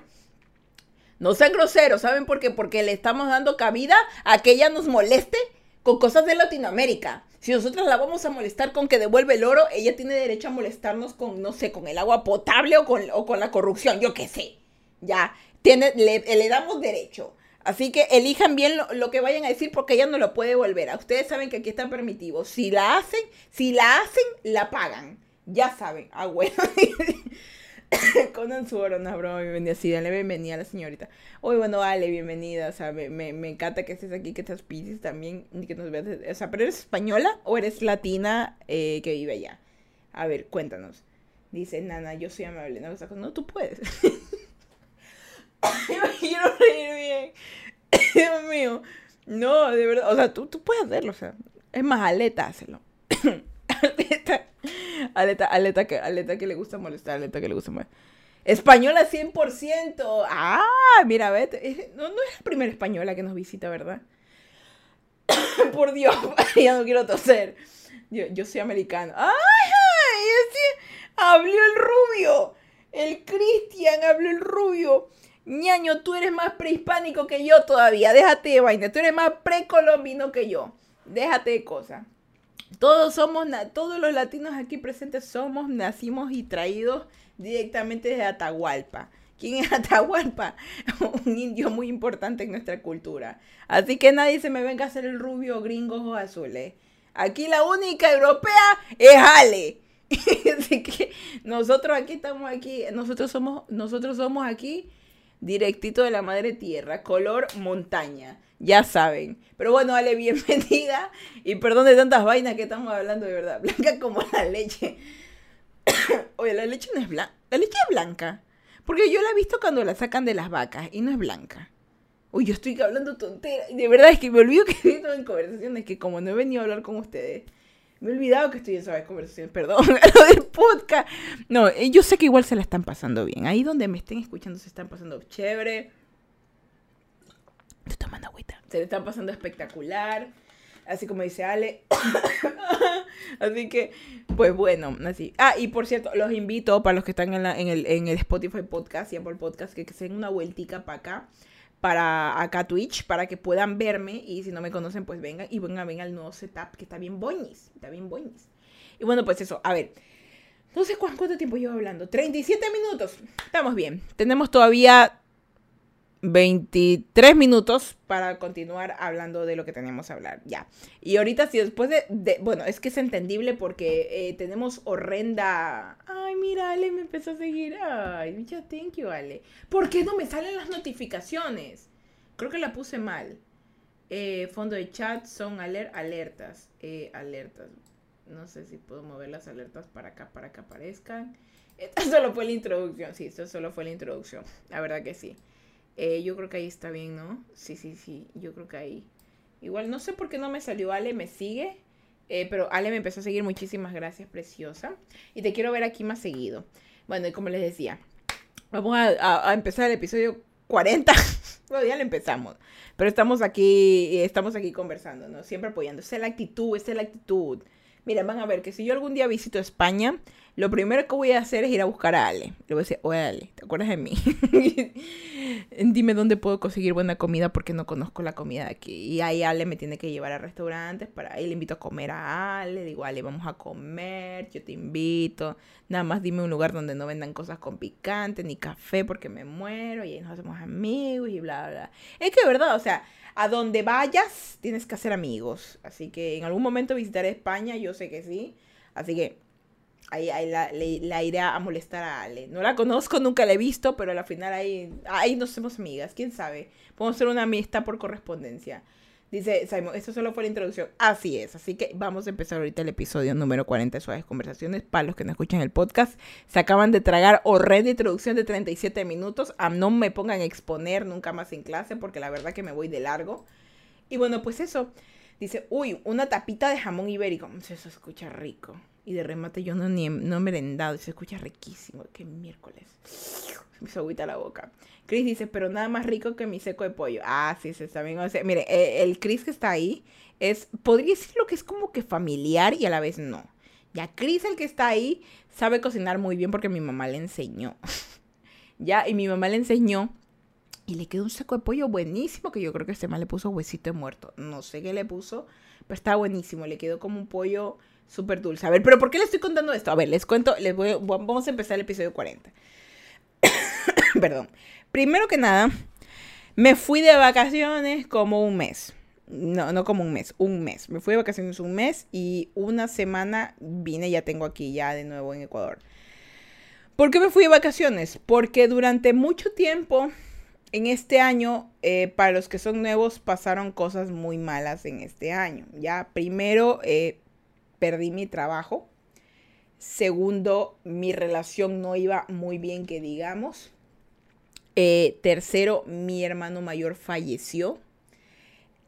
no sean groseros, ¿saben por qué? Porque le estamos dando cabida a que ella nos moleste con cosas de Latinoamérica. Si nosotros la vamos a molestar con que devuelve el oro, ella tiene derecho a molestarnos con, no sé, con el agua potable o con, o con la corrupción, yo qué sé. Ya, le, damos derecho. Así que elijan bien lo, lo, que vayan a decir porque ella no lo puede devolver. A ustedes saben que aquí está permitido. Si la hacen, si la hacen, la pagan. Ya saben. Ah, bueno. Conan su no, broma, bienvenida. Sí, dale bienvenida a la señorita. Uy, bueno, vale, bienvenida. O sea, me, me, encanta que estés aquí, que estás pides también, que nos veas. O sea, ¿pero eres española o eres latina eh, que vive allá? A ver, cuéntanos. Dice, Nana, yo soy amable. No, no tú puedes. quiero reír bien. Dios mío. No, de verdad. O sea, tú, tú puedes hacerlo. O sea, es más, aleta, hazlo. aleta. Aleta, aleta que, aleta que le gusta molestar, aleta que le gusta molestar. Española 100%. Ah, mira, vete. No, no es la primera española que nos visita, ¿verdad? Por Dios, ya no quiero toser. Yo, yo soy americano. ¡Ay! Sí, habló el rubio. El Cristian habló el rubio. Ñaño, tú eres más prehispánico que yo todavía. Déjate de vaina. Tú eres más precolombino que yo. Déjate de cosas. Todos somos, todos los latinos aquí presentes somos, nacimos y traídos directamente desde Atahualpa. ¿Quién es Atahualpa? Un indio muy importante en nuestra cultura. Así que nadie se me venga a hacer el rubio gringo ojos azules. Aquí la única europea es Ale. Así que nosotros aquí estamos aquí, nosotros somos, nosotros somos aquí directito de la madre tierra, color montaña. Ya saben. Pero bueno, dale bienvenida. Y perdón de tantas vainas que estamos hablando de verdad. Blanca como la leche. Oye, la leche no es blanca. La leche es blanca. Porque yo la he visto cuando la sacan de las vacas y no es blanca. Uy, yo estoy hablando tontera. De verdad es que me olvido que estoy en conversaciones que como no he venido a hablar con ustedes, me he olvidado que estoy en esas conversaciones. Perdón, lo del podcast. No, eh, yo sé que igual se la están pasando bien. Ahí donde me estén escuchando se están pasando chévere. Estoy tomando agüita. Se le están pasando espectacular. Así como dice Ale. así que, pues bueno, así. Ah, y por cierto, los invito para los que están en, el, en el Spotify Podcast y Apple Podcast que, que se den una vueltica para acá para acá Twitch para que puedan verme y si no me conocen pues vengan y vengan, vengan al nuevo setup que está bien boñis, está bien boñis. Y bueno pues eso, a ver, no sé cuánto tiempo llevo hablando, 37 minutos, estamos bien, tenemos todavía 23 minutos para continuar hablando de lo que teníamos que hablar. Ya. Y ahorita, si después de, Bueno, es que es entendible porque eh, tenemos horrenda. Ay, mira, Ale me empezó a seguir. Ay, ya, thank you, Ale. ¿Por qué no me salen las notificaciones? Creo que la puse mal. Eh, fondo de chat son alertas. Eh, alertas. No sé si puedo mover las alertas para acá, para que aparezcan. Esto solo fue la introducción. Sí, esto solo fue la introducción. La verdad que sí. Eh, yo creo que ahí está bien, ¿no? Sí, sí, sí. Yo creo que ahí. Igual no sé por qué no me salió Ale, me sigue. Eh, pero Ale me empezó a seguir. Muchísimas gracias, preciosa. Y te quiero ver aquí más seguido. Bueno, y como les decía, vamos a, empezar el episodio 40. bueno, ya lo empezamos. Pero estamos aquí, estamos aquí conversando, ¿no? Siempre apoyando. Esa es la actitud, esa es la actitud. Mira, van a ver que si yo algún día visito España, lo primero que voy a hacer es ir a buscar a Ale. Le voy a decir, oye Ale, ¿te acuerdas de mí? Dime dónde puedo conseguir buena comida porque no conozco la comida de aquí. Y ahí Ale me tiene que llevar a restaurantes para ahí le invito a comer a Ale. Digo, Ale, vamos a comer, yo te invito. Nada más dime un lugar donde no vendan cosas con picante ni café porque me muero y ahí nos hacemos amigos y bla, bla. Es que, ¿verdad? O sea, a donde vayas tienes que hacer amigos. Así que en algún momento visitaré España, yo sé que sí. Así que Ahí, la, la, iré a molestar a Ale. No la conozco, nunca la he visto, pero al final ahí, ahí nos hacemos amigas. ¿Quién sabe? Podemos ser una amistad por correspondencia. Dice Simon, esto solo fue la introducción. Así es. Así que vamos a empezar ahorita el episodio número 40 de Suaves Conversaciones. Para los que no escuchan el podcast, se acaban de tragar horrenda introducción de 37 minutos. A no me pongan a exponer nunca más en clase porque la verdad que me voy de largo. Y bueno, pues eso. Dice, uy, una tapita de jamón ibérico. Eso se escucha rico. Y de remate yo no, ni, no he merendado. Se escucha riquísimo. Qué miércoles. Se me agüita la boca. Chris dice, pero nada más rico que mi seco de pollo. Ah, sí, se está bien. Mire, eh, el Chris que está ahí es, podría decirlo que es como que familiar y a la vez no. Ya Chris, el que está ahí, sabe cocinar muy bien porque mi mamá le enseñó. ya, y mi mamá le enseñó. Y le quedó un seco de pollo buenísimo que yo creo que este mal le puso huesito de muerto. No sé qué le puso, pero está buenísimo. Le quedó como un pollo súper dulce. A ver, pero ¿por qué les estoy contando esto? A ver, les cuento, les voy, vamos a empezar el episodio 40. Perdón. Primero que nada, me fui de vacaciones como un mes. No, no como un mes, un mes. Me fui de vacaciones un mes y una semana vine, ya tengo aquí ya de nuevo en Ecuador. ¿Por qué me fui de vacaciones? Porque durante mucho tiempo en este año, eh, para los que son nuevos, pasaron cosas muy malas en este año. Ya, primero, eh, perdí mi trabajo. Segundo, mi relación no iba muy bien, que digamos. Eh, tercero, mi hermano mayor falleció.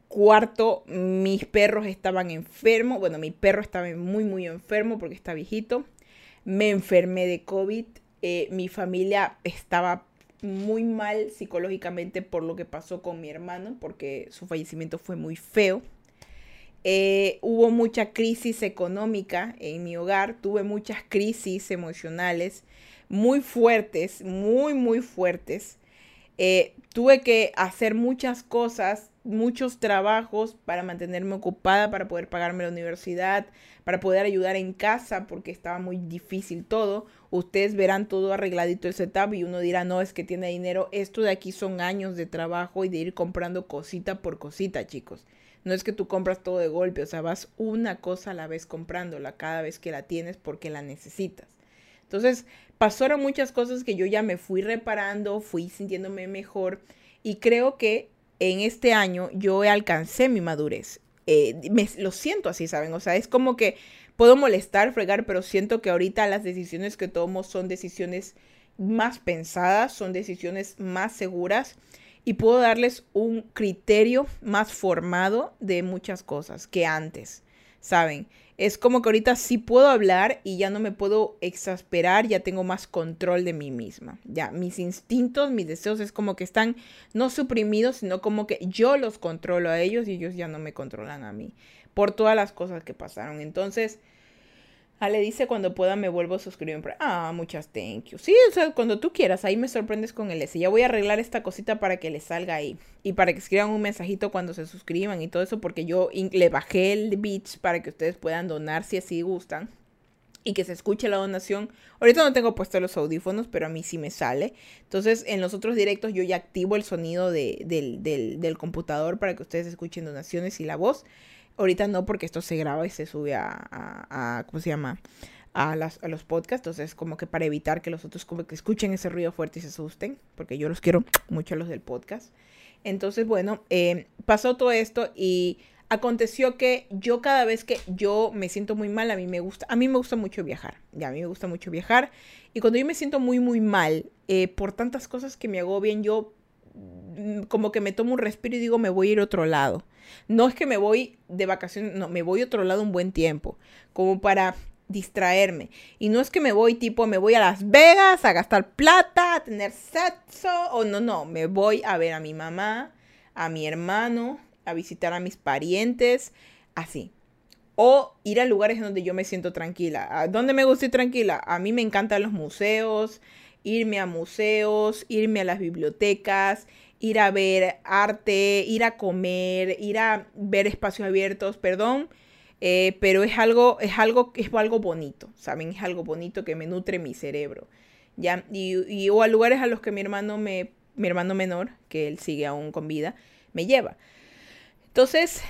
Cuarto, mis perros estaban enfermos. Bueno, mi perro estaba muy, muy enfermo porque está viejito. Me enfermé de COVID. Mi familia estaba muy mal psicológicamente por lo que pasó con mi hermano, porque su fallecimiento fue muy feo. Eh, hubo mucha crisis económica en mi hogar, tuve muchas crisis emocionales muy fuertes, muy, muy fuertes. Eh, tuve que hacer muchas cosas, muchos trabajos para mantenerme ocupada, para poder pagarme la universidad, para poder ayudar en casa, porque estaba muy difícil todo. Ustedes verán todo arregladito el setup y uno dirá, no, es que tiene dinero. Esto de aquí son años de trabajo y de ir comprando cosita por cosita, chicos. No es que tú compras todo de golpe, o sea, vas una cosa a la vez comprándola cada vez que la tienes porque la necesitas. Entonces, pasaron muchas cosas que yo ya me fui reparando, fui sintiéndome mejor y creo que en este año yo alcancé mi madurez. Eh, me, lo siento así, ¿saben? O sea, es como que puedo molestar, fregar, pero siento que ahorita las decisiones que tomo son decisiones más pensadas, son decisiones más seguras y puedo darles un criterio más formado de muchas cosas que antes, ¿saben? Es como que ahorita sí puedo hablar y ya no me puedo exasperar, ya tengo más control de mí misma. Ya, mis instintos, mis deseos es como que están no suprimidos, sino como que yo los controlo a ellos y ellos ya no me controlan a mí por todas las cosas que pasaron. Entonces, Ale dice, cuando pueda me vuelvo a suscribir. Ah, muchas thank you. Sí, o sea, cuando tú quieras, ahí me sorprendes con el S. Ya voy a arreglar esta cosita para que le salga ahí. Y para que escriban un mensajito cuando se suscriban y todo eso, porque yo le bajé el beats para que ustedes puedan donar si así gustan. Y que se escuche la donación. Ahorita no tengo puesto los audífonos, pero a mí sí me sale. Entonces, en los otros directos yo ya activo el sonido del, del, del computador para que ustedes escuchen donaciones y la voz. Ahorita no, porque esto se graba y se sube a, ¿cómo se llama? A, los podcasts. Entonces, como que para evitar que los otros que escuchen ese ruido fuerte y se asusten, porque yo los quiero mucho a los del podcast. Entonces, bueno, eh, pasó todo esto y aconteció que yo cada vez que yo me siento muy mal, a mí me gusta, a mí me gusta mucho viajar, ya a mí me gusta mucho viajar y cuando yo me siento muy muy mal eh, por tantas cosas que me hago bien, yo mm, como que me tomo un respiro y digo me voy a ir a otro lado. No es que me voy de vacaciones, no, me voy a otro lado un buen tiempo, como para distraerme. Y no es que me voy tipo, me voy a Las Vegas a gastar plata, a tener sexo, o no, no, me voy a ver a mi mamá, a mi hermano, a visitar a mis parientes, así. O ir a lugares donde yo me siento tranquila. ¿A dónde me gusta ir tranquila? A mí me encantan los museos, irme a museos, irme a las bibliotecas, ir a ver arte, ir a comer, ir a ver espacios abiertos, perdón, eh, pero es algo, es algo, es algo bonito, ¿saben? Es algo bonito que me nutre mi cerebro, ¿ya? Y, o a lugares a los que mi hermano, me, mi hermano menor, que él sigue aún con vida, me lleva. Entonces,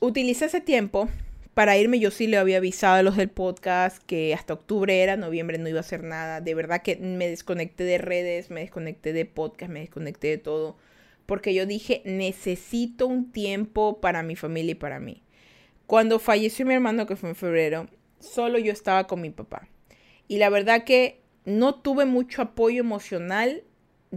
utilicé ese tiempo para irme yo sí le había avisado a los del podcast que hasta octubre era, noviembre no iba a hacer nada. De verdad que me desconecté de redes, me desconecté de podcast, me desconecté de todo. Porque yo dije, necesito un tiempo para mi familia y para mí. Cuando falleció mi hermano, que fue en febrero, solo yo estaba con mi papá. Y la verdad que no tuve mucho apoyo emocional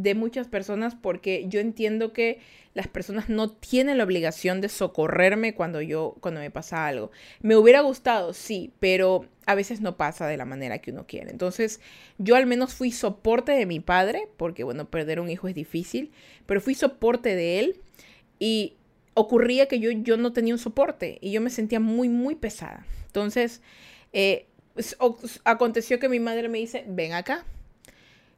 de muchas personas porque yo entiendo que las personas no tienen la obligación de socorrerme cuando yo cuando me pasa algo. Me hubiera gustado, sí, pero a veces no pasa de la manera que uno quiere. Entonces, yo al menos fui soporte de mi padre, porque bueno, perder un hijo es difícil, pero fui soporte de él y ocurría que yo, yo no tenía un soporte y yo me sentía muy, muy pesada. Entonces, eh, aconteció que mi madre me dice, ven acá,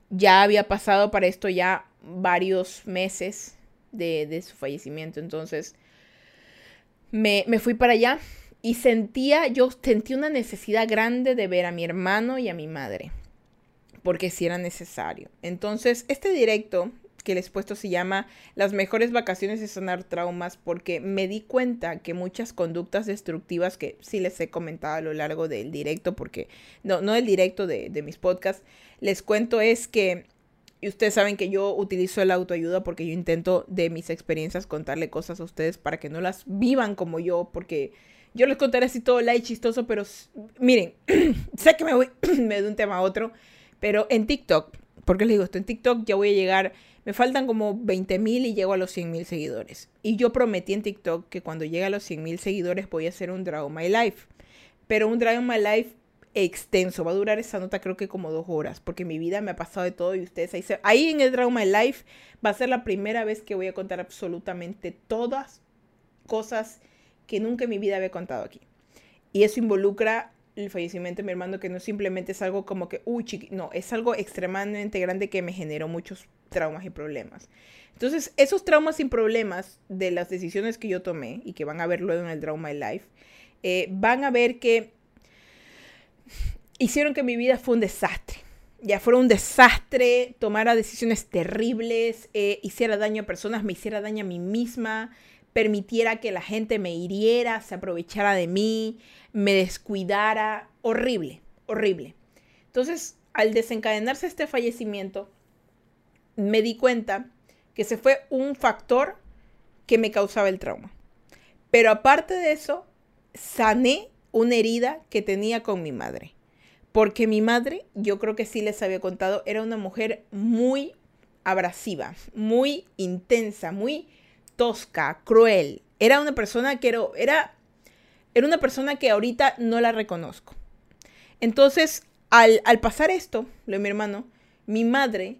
ya había pasado para esto ya varios meses de, su fallecimiento. Entonces me, fui para allá y sentía, yo sentí una necesidad grande de ver a mi hermano y a mi madre, porque si era necesario. Entonces, este directo que les puesto se llama Las mejores vacaciones de sanar traumas porque me di cuenta que muchas conductas destructivas que sí les he comentado a lo largo del directo, porque no, no del directo de, de mis podcasts, les cuento es que y ustedes saben que yo utilizo la autoayuda porque yo intento de mis experiencias contarle cosas a ustedes para que no las vivan como yo, porque yo les contaré así todo light chistoso, pero miren, sé que me voy me de un tema a otro, pero en TikTok, porque les digo esto, en TikTok ya voy a llegar, me faltan como 20 mil y llego a los 100 mil seguidores. Y yo prometí en TikTok que cuando llegue a los 100 mil seguidores voy a hacer un Draw My Life. Pero un Draw My Life extenso. Va a durar esa nota creo que como dos horas, porque mi vida me ha pasado de todo y ustedes ahí, ahí en el Drama Life va a ser la primera vez que voy a contar absolutamente todas cosas que nunca en mi vida había contado aquí. Y eso involucra el fallecimiento de mi hermano, que no simplemente es algo como que, uy, no, es algo extremadamente grande que me generó muchos traumas y problemas. Entonces, esos traumas y problemas de las decisiones que yo tomé y que van a ver luego en el Drama Life, eh, van a ver que hicieron que mi vida fue un desastre. Ya fuera un desastre, tomara decisiones terribles, eh, hiciera daño a personas, me hiciera daño a mí misma, permitiera que la gente me hiriera, se aprovechara de mí, me descuidara. Horrible, horrible. Entonces, al desencadenarse este fallecimiento, me di cuenta que se fue un factor que me causaba el trauma. Pero aparte de eso, sané una herida que tenía con mi madre. Porque mi madre, yo creo que sí les había contado, era una mujer muy abrasiva, muy intensa, muy tosca, cruel. Era una persona que era, era, era una persona que ahorita no la reconozco. Entonces, al, pasar esto, lo de mi hermano, mi madre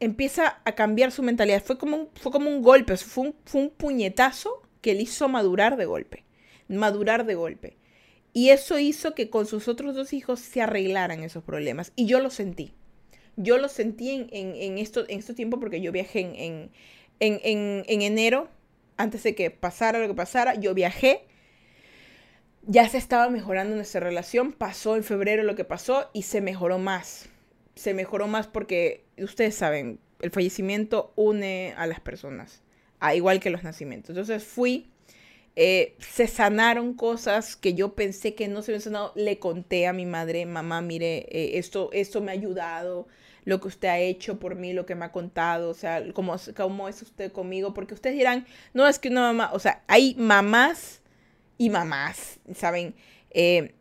empieza a cambiar su mentalidad. Fue como un, fue como un golpe, fue un, fue un puñetazo que le hizo madurar de golpe. Madurar de golpe. Y eso hizo que con sus otros dos hijos se arreglaran esos problemas. Y yo lo sentí. Yo lo sentí en, en, esto, en este tiempo porque yo viajé en, en, enero, antes de que pasara lo que pasara, yo viajé. Ya se estaba mejorando nuestra relación. Pasó en febrero lo que pasó y se mejoró más. Se mejoró más porque ustedes saben, el fallecimiento une a las personas, a igual que los nacimientos. Entonces fui eh, se sanaron cosas que yo pensé que no se habían sanado. Le conté a mi madre, mamá, mire, eh, esto, esto me ha ayudado, lo que usted ha hecho por mí, lo que me ha contado, o sea, cómo, cómo es usted conmigo, porque ustedes dirán, no es que una mamá, o sea, hay mamás y mamás, ¿saben? Eh,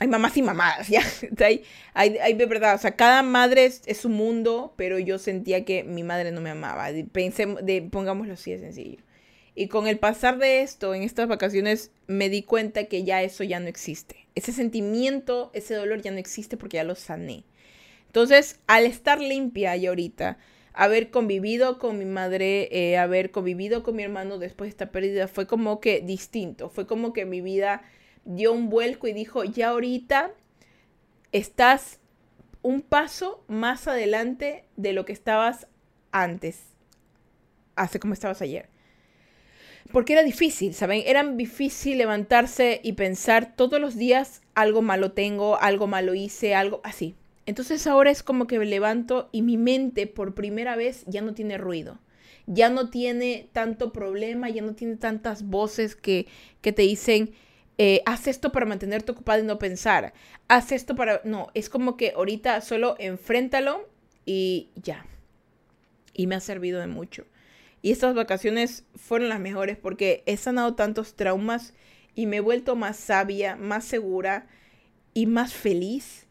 hay mamás y mamás, ¿ya? hay, hay, hay, de verdad, o sea, cada madre es, es, su mundo, pero yo sentía que mi madre no me amaba. Pensé, de, pongámoslo así de sencillo. Y con el pasar de esto, en estas vacaciones, me di cuenta que ya eso ya no existe. Ese sentimiento, ese dolor ya no existe porque ya lo sané. Entonces, al estar limpia y ahorita, haber convivido con mi madre, eh, haber convivido con mi hermano después de esta pérdida, fue como que distinto. Fue como que mi vida dio un vuelco y dijo, ya ahorita estás un paso más adelante de lo que estabas antes, hace como estabas ayer porque era difícil, ¿saben? Era difícil levantarse y pensar todos los días algo malo tengo, algo malo hice, algo así. Entonces ahora es como que me levanto y mi mente por primera vez ya no tiene ruido. Ya no tiene tanto problema, ya no tiene tantas voces que, que te dicen, eh, haz esto para mantenerte ocupado y no pensar. Haz esto para... No, es como que ahorita solo enfréntalo y ya. Y me ha servido de mucho. Y estas vacaciones fueron las mejores porque he sanado tantos traumas y me he vuelto más sabia, más segura y más feliz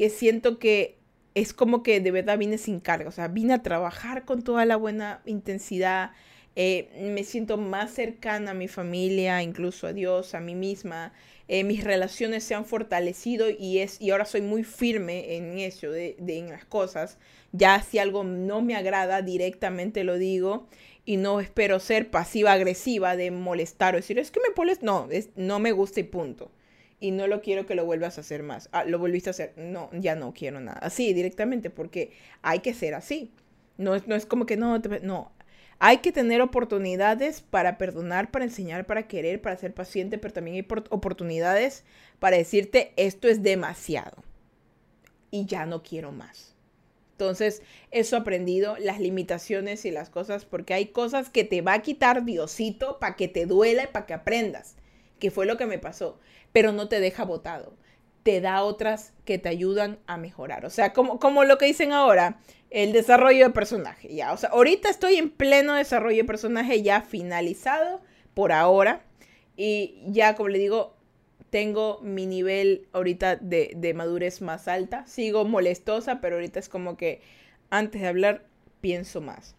que siento que es como que de verdad vine sin carga. O sea, vine a trabajar con toda la buena intensidad. Eh, me siento más cercana a mi familia, incluso a Dios, a mí misma. Eh, mis relaciones se han fortalecido y, es, y ahora soy muy firme en eso, de, en las cosas. Ya si algo no me agrada, directamente lo digo y no espero ser pasiva-agresiva de molestar o decir, es que me pones, no, es, no me gusta y punto. Y no lo quiero que lo vuelvas a hacer más. Ah, lo volviste a hacer. No, ya no quiero nada. Así, directamente, porque hay que ser así. No es, no es como que no, no, hay que tener oportunidades para perdonar, para enseñar, para querer, para ser paciente, pero también hay oportunidades para decirte esto es demasiado y ya no quiero más. Entonces, eso aprendido, las limitaciones y las cosas, porque hay cosas que te va a quitar Diosito para que te duela y para que aprendas, que fue lo que me pasó, pero no te deja botado, te da otras que te ayudan a mejorar. O sea, como, como lo que dicen ahora, el desarrollo de personaje, ya, o sea, ahorita estoy en pleno desarrollo de personaje ya finalizado por ahora, y ya, como le digo, tengo mi nivel ahorita de, de, madurez más alta. Sigo molestosa, pero ahorita es como que antes de hablar pienso más.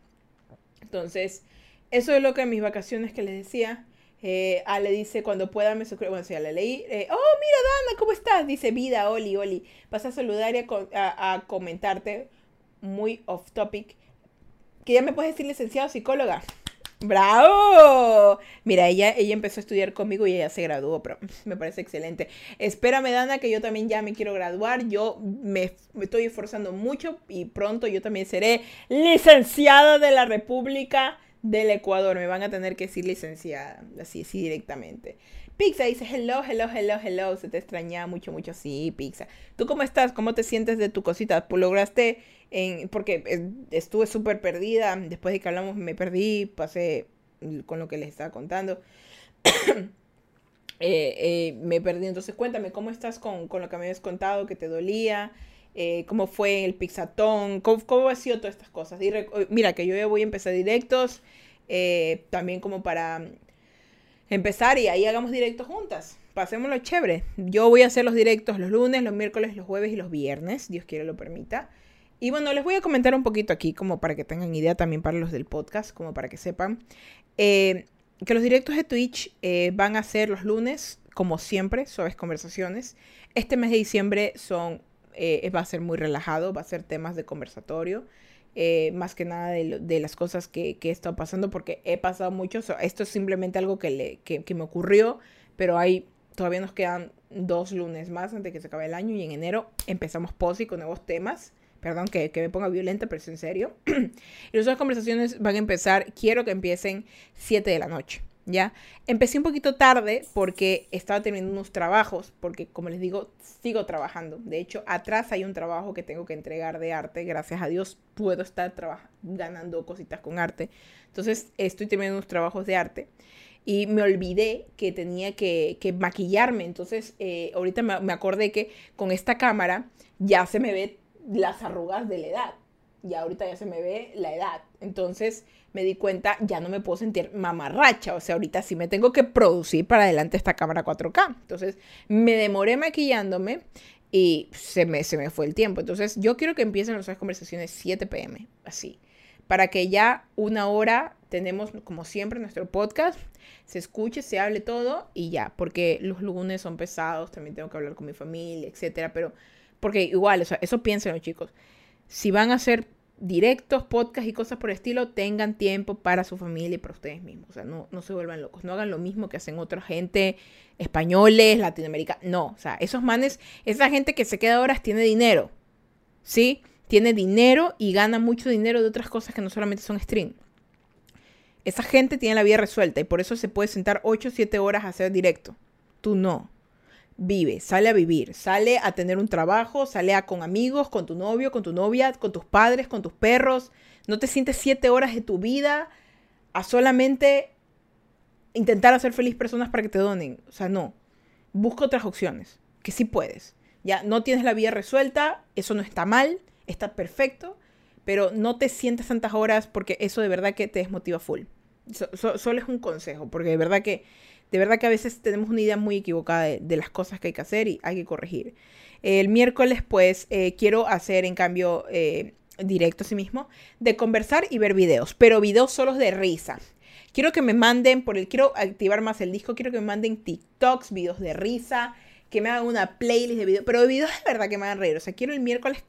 Entonces, eso es lo que en mis vacaciones que les decía. Eh, Ale dice, cuando pueda me suscribo. Bueno, si ya la leí. Eh, oh, mira, Dana, ¿cómo estás? Dice, vida, Oli, Oli. Vas a saludar y a, comentarte muy off topic. Que ya me puedes decir licenciado psicóloga. ¡Bravo! Mira, ella, ella empezó a estudiar conmigo y ella se graduó, pero me parece excelente. Espérame, Dana, que yo también ya me quiero graduar. Yo me, estoy esforzando mucho y pronto yo también seré licenciada de la República del Ecuador. Me van a tener que decir licenciada, así, así directamente. Pizza dice, hello, hello, hello, hello. Se te extraña mucho, mucho. Sí, Pizza. ¿Tú cómo estás? ¿Cómo te sientes de tu cosita? ¿Lograste porque eh, estuve súper perdida, después de que hablamos me perdí, pasé con lo que les estaba contando. Eh, eh, me perdí, entonces cuéntame, ¿cómo estás con, lo que me habías contado, que te dolía? ¿Cómo fue el pizzatón? ¿Cómo, ¿Cómo ha sido todas estas cosas? mira, que yo ya voy a empezar directos, también como para empezar y ahí hagamos directos juntas. Pasémoslo chévere. Yo voy a hacer los directos los lunes, los miércoles, los jueves y los viernes, Dios quiere lo permita. Y bueno, les voy a comentar un poquito aquí, como para que tengan idea también para los del podcast, como para que sepan, eh, que los directos de Twitch eh, van a ser los lunes, como siempre, suaves conversaciones. Este mes de diciembre son, eh, va a ser muy relajado, va a ser temas de conversatorio. más que nada de, las cosas que, que, he estado pasando, porque he pasado mucho. esto es simplemente algo que, le, que, que me ocurrió, pero hay todavía nos quedan dos lunes más antes de que se acabe el año y en enero empezamos POSI con nuevos temas. Perdón que, que, me ponga violenta, pero es en serio. y las conversaciones van a empezar, quiero que empiecen 7 de la noche. ¿Ya? Empecé un poquito tarde porque estaba teniendo unos trabajos, porque como les digo, sigo trabajando. De hecho, atrás hay un trabajo que tengo que entregar de arte. Gracias a Dios puedo estar ganando cositas con arte. Entonces, estoy teniendo unos trabajos de arte. Y me olvidé que tenía que, que maquillarme. Entonces, eh, ahorita me, me acordé que con esta cámara ya se me ve las arrugas de la edad. Y ahorita ya se me ve la edad. Entonces me di cuenta, ya no me puedo sentir mamarracha. O sea, ahorita sí me tengo que producir para adelante esta cámara 4K. Entonces me demoré maquillándome y se me, se me fue el tiempo. Entonces yo quiero que empiecen nuestras conversaciones 7 pm, así. Para que ya una hora tenemos, como siempre, nuestro podcast, se escuche, se hable todo y ya. Porque los lunes son pesados, también tengo que hablar con mi familia, etcétera. Pero porque igual, o sea, eso piensen los chicos. Si van a hacer directos, podcasts y cosas por el estilo, tengan tiempo para su familia y para ustedes mismos. O sea, no, no se vuelvan locos. No hagan lo mismo que hacen otra gente, españoles, latinoamericanos. No, o sea, esos manes, esa gente que se queda horas tiene dinero. ¿Sí? Tiene dinero y gana mucho dinero de otras cosas que no solamente son stream. Esa gente tiene la vida resuelta y por eso se puede sentar 8 o 7 horas a hacer directo. Tú no vive, sale a vivir, sale a tener un trabajo, sale a con amigos, con tu novio, con tu novia, con tus padres, con tus perros. No te sientes siete horas de tu vida a solamente intentar hacer feliz personas para que te donen. O sea, no. Busca otras opciones, que sí puedes. Ya no tienes la vida resuelta, eso no está mal, está perfecto, pero no te sientes tantas horas porque eso de verdad que te desmotiva full. solo es un consejo, porque de verdad que de verdad que a veces tenemos una idea muy equivocada de, las cosas que hay que hacer y hay que corregir. El miércoles, pues, eh, quiero hacer, en cambio, eh, directo a sí mismo, de conversar y ver videos, pero videos solos de risa. Quiero que me manden, por el, quiero activar más el disco, quiero que me manden TikToks, videos de risa, que me hagan una playlist de videos, pero de videos de verdad que me hagan reír. O sea, quiero el miércoles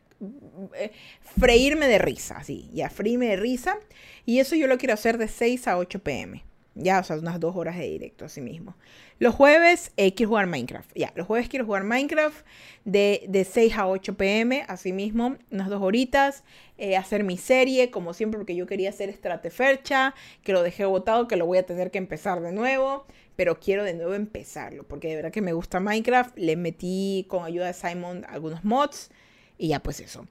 eh, freírme de risa, así, ya, freírme de risa. Y eso yo lo quiero hacer de 6 a 8 pm. Ya, o sea, unas dos horas de directo así mismo. Los jueves eh, quiero jugar Minecraft. Ya, los jueves quiero jugar Minecraft de, de 6 a 8 pm, así mismo, unas dos horitas. Eh, hacer mi serie, como siempre, porque yo quería hacer Stratefercha, que lo dejé botado, que lo voy a tener que empezar de nuevo. Pero quiero de nuevo empezarlo, porque de verdad que me gusta Minecraft. Le metí con ayuda de Simon algunos mods. Y ya, pues eso.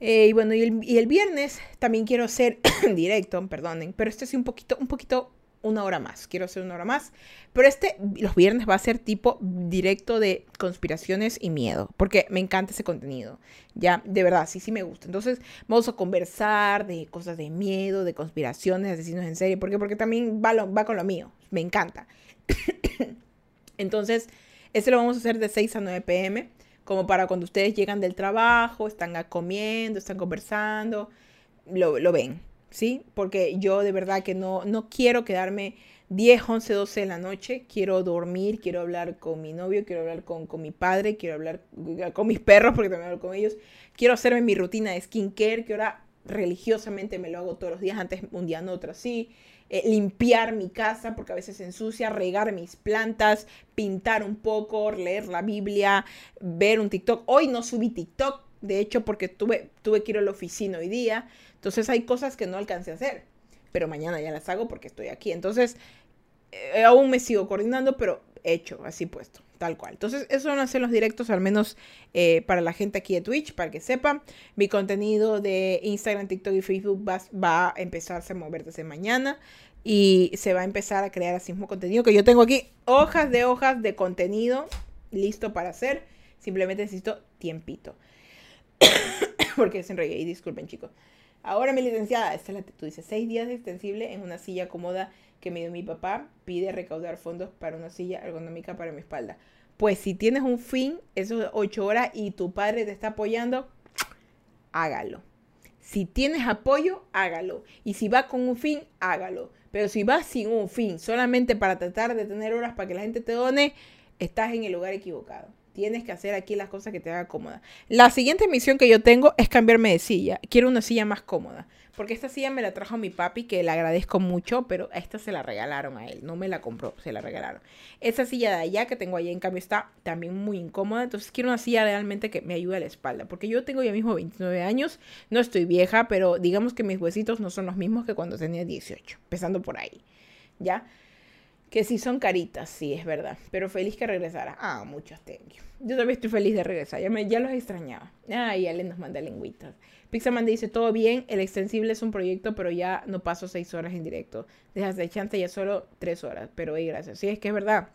Eh, y bueno, y el, y el, viernes también quiero hacer directo, perdonen, pero este sí un poquito, un poquito una hora más. Quiero hacer una hora más. Pero este, los viernes va a ser tipo directo de conspiraciones y miedo. Porque me encanta ese contenido. Ya, de verdad, sí, sí me gusta. Entonces, vamos a conversar de cosas de miedo, de conspiraciones, asesinos en serie. ¿Por qué? Porque también va, va con lo mío. Me encanta. Entonces, este lo vamos a hacer de 6 a 9 pm. Como para cuando ustedes llegan del trabajo, están comiendo, están conversando. Lo, lo ven. ¿Sí? Porque yo de verdad que no, no quiero quedarme 10, 11, 12 de la noche, quiero dormir, quiero hablar con mi novio, quiero hablar con, con mi padre, quiero hablar con mis perros, porque también hablo con ellos, quiero hacerme mi rutina de skincare, que ahora religiosamente me lo hago todos los días, antes un día no, otro así. Eh, limpiar mi casa porque a veces se ensucia, regar mis plantas, pintar un poco, leer la Biblia, ver un TikTok. Hoy no subí TikTok, de hecho, porque tuve, tuve que ir a la oficina hoy día. Entonces hay cosas que no alcancé a hacer, pero mañana ya las hago porque estoy aquí. Entonces, eh, aún me sigo coordinando, pero hecho, así puesto, tal cual. Entonces, eso van a ser los directos, al menos eh, para la gente aquí de Twitch, para que sepan. Mi contenido de Instagram, TikTok y Facebook va, va a empezarse a mover desde mañana y se va a empezar a crear así mismo contenido que yo tengo aquí hojas de hojas de contenido listo para hacer. Simplemente necesito tiempito. Porque se enrollé y disculpen chicos. Ahora mi licenciada, esta es seis días de extensible en una silla cómoda que me dio mi papá, pide recaudar fondos para una silla ergonómica para mi espalda. Pues si tienes un fin, esos ocho horas y tu padre te está apoyando, hágalo. Si tienes apoyo, hágalo. Y si va con un fin, hágalo. Pero si vas sin un fin, solamente para tratar de tener horas para que la gente te done, estás en el lugar equivocado. Tienes que hacer aquí las cosas que te hagan cómoda. La siguiente misión que yo tengo es cambiarme de silla. Quiero una silla más cómoda. Porque esta silla me la trajo mi papi, que le agradezco mucho, pero esta se la regalaron a él. No me la compró, se la regalaron. Esa silla de allá que tengo allá, en cambio, está también muy incómoda. Entonces quiero una silla realmente que me ayude a la espalda. Porque yo tengo ya mismo 29 años. No estoy vieja, pero digamos que mis huesitos no son los mismos que cuando tenía 18. Empezando por ahí. ¿Ya? Que sí son caritas, sí, es verdad. Pero feliz que regresara. Ah, muchos thank you. Yo también estoy feliz de regresar. Ya, me, ya los extrañaba. Ah, y Ale nos manda lengüitas. Pixaman dice, todo bien, el extensible es un proyecto, pero ya no paso seis horas en directo. Dejas de chance ya solo tres horas. Pero hey, gracias. Sí, es que es verdad.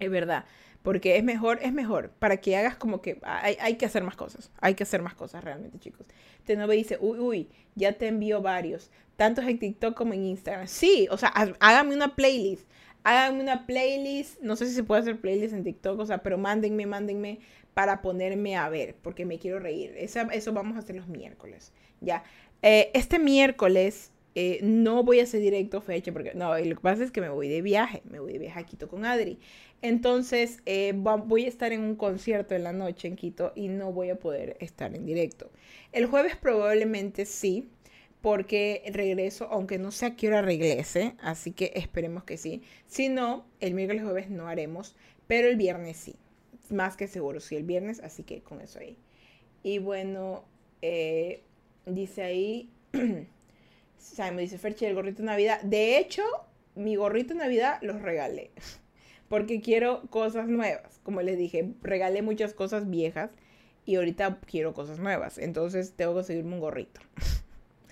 Es verdad. Porque es mejor, es mejor. Para que hagas como que hay, hay que hacer más cosas. Hay que hacer más cosas realmente, chicos. Tenove dice, uy, uy, ya te envío varios. Tanto en TikTok como en Instagram. Sí, o sea, hágame una playlist háganme una playlist, no sé si se puede hacer playlist en TikTok, o sea, pero mándenme, mándenme para ponerme a ver, porque me quiero reír. eso vamos a hacer los miércoles, ¿ya? Eh, este miércoles eh, no voy a hacer directo fecha, porque no, lo que pasa es que me voy de viaje, me voy de viaje a Quito con Adri. Entonces, eh, voy a estar en un concierto en la noche en Quito y no voy a poder estar en directo. El jueves probablemente sí, porque regreso, aunque no sé a qué hora regrese, así que esperemos que sí. Si no, el miércoles jueves no haremos, pero el viernes sí. Más que seguro, sí, el viernes, así que con eso ahí. Y bueno, eh, dice ahí, me dice Ferchi, el gorrito de Navidad. De hecho, mi gorrito de Navidad los regalé, porque quiero cosas nuevas. Como les dije, regalé muchas cosas viejas y ahorita quiero cosas nuevas. Entonces tengo que conseguirme un gorrito.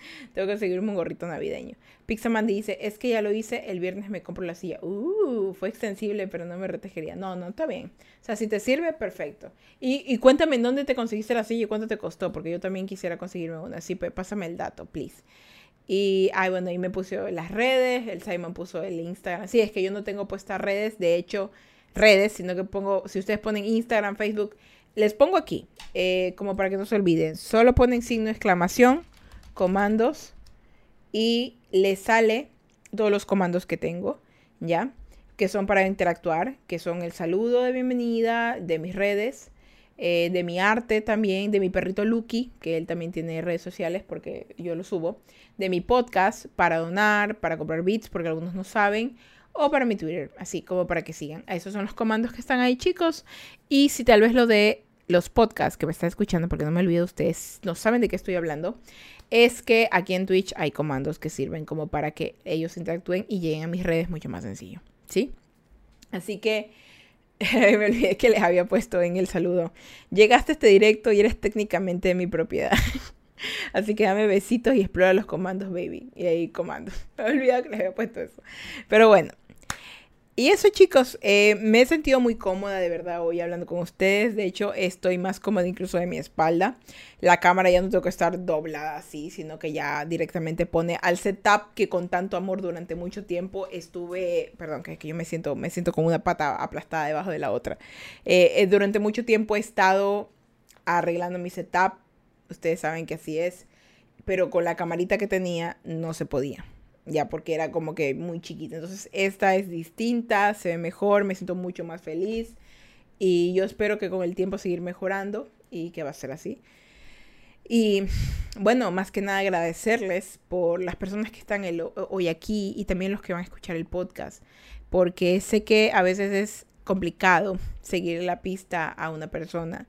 Tengo que seguirme un gorrito navideño. Pixaman dice, es que ya lo hice, el viernes me compro la silla. Uh, fue extensible, pero no me retejería. No, no, está bien. O sea, si te sirve, perfecto. Y, y cuéntame en dónde te conseguiste la silla y cuánto te costó, porque yo también quisiera conseguirme una. Así, pues pásame el dato, please. Y, ay, bueno, ahí me puso las redes, el Simon puso el Instagram. Sí, es que yo no tengo puestas redes, de hecho, redes, sino que pongo, si ustedes ponen Instagram, Facebook, les pongo aquí, eh, como para que no se olviden. Solo ponen signo exclamación comandos y le sale todos los comandos que tengo, ¿ya? Que son para interactuar, que son el saludo de bienvenida, de mis redes, eh, de mi arte también, de mi perrito Lucky, que él también tiene redes sociales porque yo lo subo, de mi podcast para donar, para comprar bits porque algunos no saben, o para mi Twitter, así como para que sigan. Esos son los comandos que están ahí, chicos. Y si tal vez lo de los podcasts que me están escuchando, porque no me olvido, ustedes no saben de qué estoy hablando, es que aquí en Twitch hay comandos que sirven como para que ellos interactúen y lleguen a mis redes mucho más sencillo, ¿sí? Así que me olvidé que les había puesto en el saludo. Llegaste a este directo y eres técnicamente de mi propiedad. Así que dame besitos y explora los comandos, baby. Y ahí comando. Me he olvidado que les había puesto eso. Pero bueno, y eso chicos, eh, me he sentido muy cómoda de verdad hoy hablando con ustedes. De hecho, estoy más cómoda incluso de mi espalda. La cámara ya no tengo que estar doblada así, sino que ya directamente pone al setup que con tanto amor durante mucho tiempo estuve, perdón, que, que yo me siento, me siento como una pata aplastada debajo de la otra. Eh, eh, durante mucho tiempo he estado arreglando mi setup. Ustedes saben que así es. Pero con la camarita que tenía no se podía ya porque era como que muy chiquita. Entonces esta es distinta, se ve mejor, me siento mucho más feliz y yo espero que con el tiempo seguir mejorando y que va a ser así. Y bueno, más que nada agradecerles por las personas que están hoy aquí y también los que van a escuchar el podcast, porque sé que a veces es complicado seguir la pista a una persona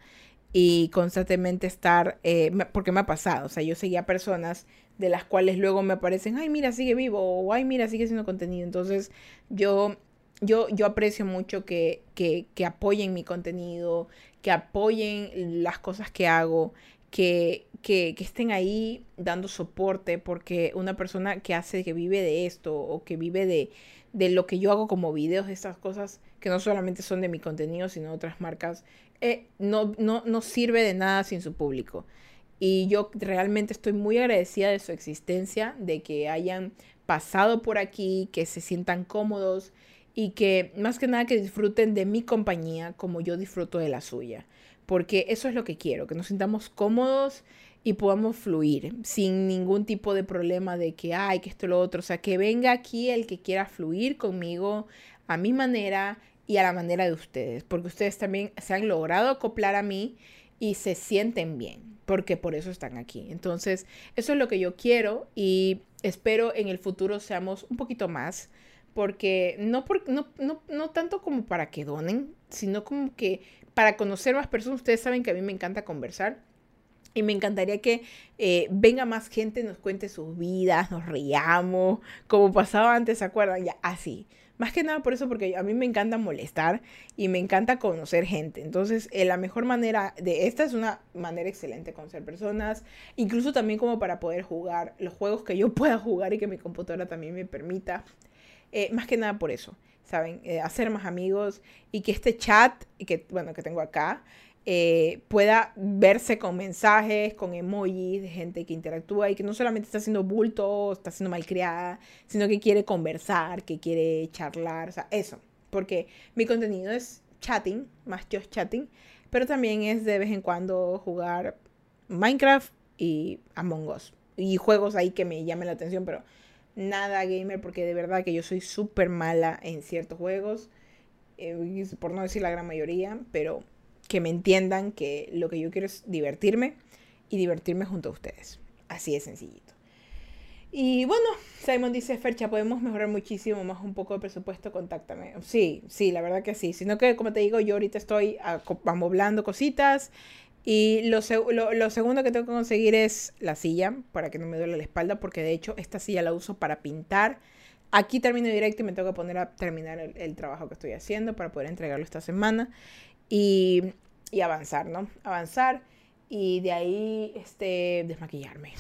y constantemente estar, eh, porque me ha pasado, o sea, yo seguía personas de las cuales luego me aparecen, ay, mira, sigue vivo, o ay, mira, sigue siendo contenido. Entonces, yo, yo, yo aprecio mucho que, que, que apoyen mi contenido, que apoyen las cosas que hago, que, que, que, estén ahí dando soporte, porque una persona que hace, que vive de esto, o que vive de, de lo que yo hago como videos, de estas cosas, que no solamente son de mi contenido, sino de otras marcas, eh, no, no, no sirve de nada sin su público. Y yo realmente estoy muy agradecida de su existencia, de que hayan pasado por aquí, que se sientan cómodos y que más que nada que disfruten de mi compañía como yo disfruto de la suya. Porque eso es lo que quiero, que nos sintamos cómodos y podamos fluir sin ningún tipo de problema de que, ay, que esto lo otro. O sea, que venga aquí el que quiera fluir conmigo a mi manera y a la manera de ustedes, porque ustedes también se han logrado acoplar a mí y se sienten bien porque por eso están aquí. Entonces, eso es lo que yo quiero y espero en el futuro seamos un poquito más, porque no, por, no, no, no tanto como para que donen, sino como que para conocer más personas. Ustedes saben que a mí me encanta conversar. Y me encantaría que eh, venga más gente, nos cuente sus vidas, nos riamos, como pasaba antes, ¿se acuerdan? Ya, así. Más que nada por eso, porque a mí me encanta molestar y me encanta conocer gente. Entonces, eh, la mejor manera de esta es una manera excelente de conocer personas, incluso también como para poder jugar los juegos que yo pueda jugar y que mi computadora también me permita. Eh, más que nada por eso, ¿saben? Eh, hacer más amigos y que este chat, que, bueno, que tengo acá, eh, pueda verse con mensajes, con emojis de gente que interactúa y que no solamente está haciendo bulto, está siendo malcriada, sino que quiere conversar, que quiere charlar, o sea, eso. Porque mi contenido es chatting, más just chatting, pero también es de vez en cuando jugar Minecraft y Among Us. Y juegos ahí que me llamen la atención, pero nada gamer, porque de verdad que yo soy súper mala en ciertos juegos, eh, por no decir la gran mayoría, pero que me entiendan que lo que yo quiero es divertirme y divertirme junto a ustedes. Así de sencillito. Y bueno, Simon dice, Fercha, podemos mejorar muchísimo más un poco de presupuesto, contáctame. Sí, sí, la verdad que sí. Sino que, como te digo, yo ahorita estoy amoblando cositas. Y lo, lo, lo, segundo que tengo que conseguir es la silla, para que no me duele la espalda, porque de hecho esta silla la uso para pintar. Aquí termino directo y me tengo que poner a terminar el, el trabajo que estoy haciendo para poder entregarlo esta semana y, avanzar, ¿no? Avanzar y de ahí este, desmaquillarme.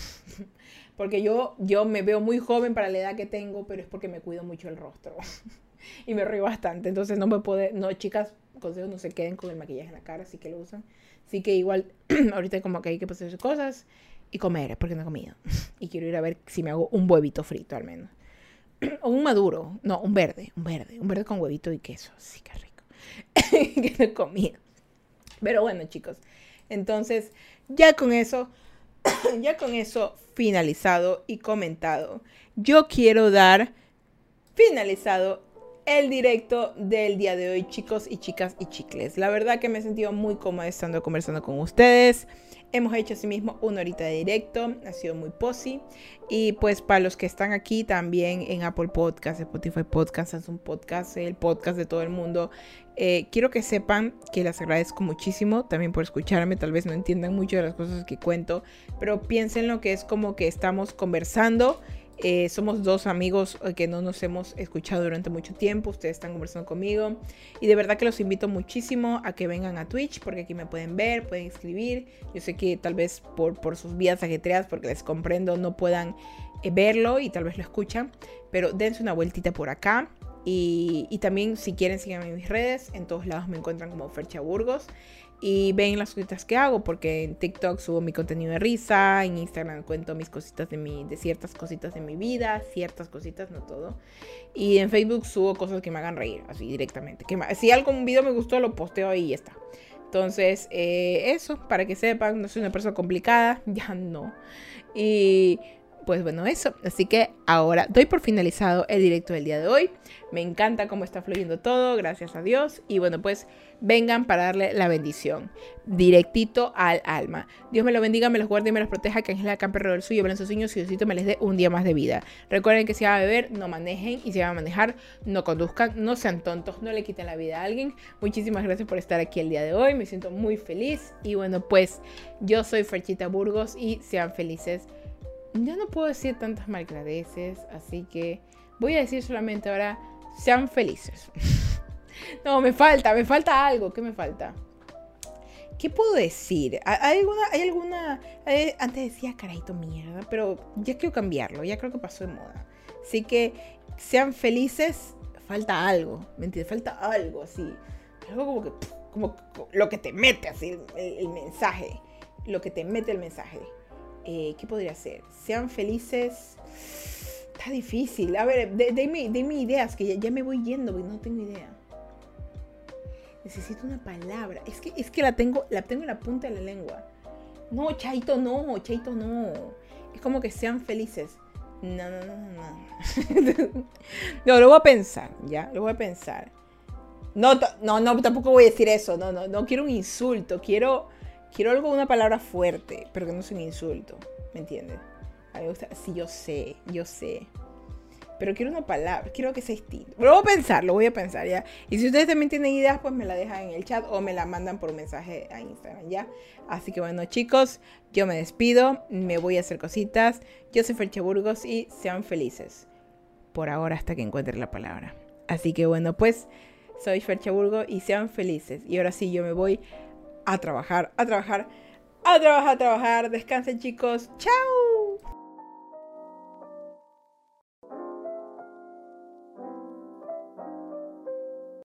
porque yo, yo me veo muy joven para la edad que tengo, pero es porque me cuido mucho el rostro. y me río bastante. Entonces no me puede, no, chicas, consejos, no se queden con el maquillaje en la cara, así que lo usan. Así que igual, ahorita como que hay que pasar cosas y comer, porque no he comido. y quiero ir a ver si me hago un huevito frito al menos. o un maduro, no, un verde, un verde, un verde con huevito y queso. Sí, que rico. que no comía. Pero bueno, chicos. Entonces, ya con eso, ya con eso finalizado y comentado, yo quiero dar finalizado el directo del día de hoy, chicos y chicas y chicles. La verdad que me he sentido muy cómoda estando conversando con ustedes. Hemos hecho asimismo una horita de directo, ha sido muy posi. Y pues para los que están aquí también en Apple Podcast, Spotify Podcast, un Podcast, el podcast de todo el mundo, eh, quiero que sepan que les agradezco muchísimo también por escucharme. Tal vez no entiendan mucho de las cosas que cuento, pero piensen lo que es como que estamos conversando Eh, somos dos amigos eh, que no nos hemos escuchado durante mucho tiempo. Ustedes están conversando conmigo. Y de verdad que los invito muchísimo a que vengan a Twitch porque aquí me pueden ver, pueden escribir. Yo sé que tal vez por, por sus vías ajetreadas, porque les comprendo, no puedan verlo y tal vez lo escuchan. Pero dense una vueltita por acá. Y, y también si quieren síganme en mis redes. En todos lados me encuentran como Fercha Burgos y ven las cositas que hago, porque en TikTok subo mi contenido de risa, en Instagram cuento mis cositas de mi, de ciertas cositas de mi vida, ciertas cositas, no todo. Y en Facebook subo cosas que me hagan reír, así directamente. Que si algún video me gustó, lo posteo ahí y ya está. Entonces, eh, eso, para que sepan, no soy una persona complicada, ya no. Y pues bueno, eso. Así que ahora doy por finalizado el directo del día de hoy. Me encanta cómo está fluyendo todo, gracias a Dios. Y bueno, pues vengan para darle la bendición. Directito al alma. Dios me lo bendiga, me los guarde y me los proteja. Que Ángel Camper del suyo, ven sus sueños y Diosito me les dé un día más de vida. Recuerden que si van a beber, no manejen. Y si van a manejar, no conduzcan. No sean tontos, no le quiten la vida a alguien. Muchísimas gracias por estar aquí el día de hoy. Me siento muy feliz. Y bueno, pues yo soy Ferchita Burgos y sean felices ya no puedo decir tantas malgradeces, así que voy a decir solamente ahora, sean felices. no, me falta, me falta algo, ¿qué me falta? ¿Qué puedo decir? ¿Hay alguna, hay alguna, antes decía carajito mierda, pero ya quiero cambiarlo, ya creo que pasó de moda. Así que sean felices, falta algo, ¿me? Falta algo así, algo como que, como lo que te mete así el mensaje, lo que te mete el mensaje. Eh, ¿qué podría ser? Sean felices. Está difícil. A ver, déme de, ideas, que ya, me voy yendo, porque no tengo idea. Necesito una palabra. Es que, es que la, tengo, la tengo en la punta de la lengua. No, Chaito, no, Chaito, no. Es como que sean felices. No, no, no, no. no, lo voy a pensar, ¿ya? Lo voy a pensar. No, no, no, tampoco voy a decir eso. No, no, no quiero un insulto. Quiero Quiero algo, una palabra fuerte, pero que no sea un insulto. ¿Me entiendes? A mí me gusta, sí, yo sé, yo sé. Pero quiero una palabra, quiero que sea distinto. Lo voy a pensar, lo voy a pensar, ¿ya? Y si ustedes también tienen ideas, pues me la dejan en el chat o me la mandan por mensaje a Instagram, ¿ya? Así que bueno, chicos, yo me despido, me voy a hacer cositas. Yo soy Ferche Burgos y sean felices. Por ahora hasta que encuentre la palabra. Así que bueno, pues soy Ferche Burgos y sean felices. Y ahora sí, yo me voy a trabajar, a trabajar, a trabajar, a trabajar. Descansen chicos. Chao.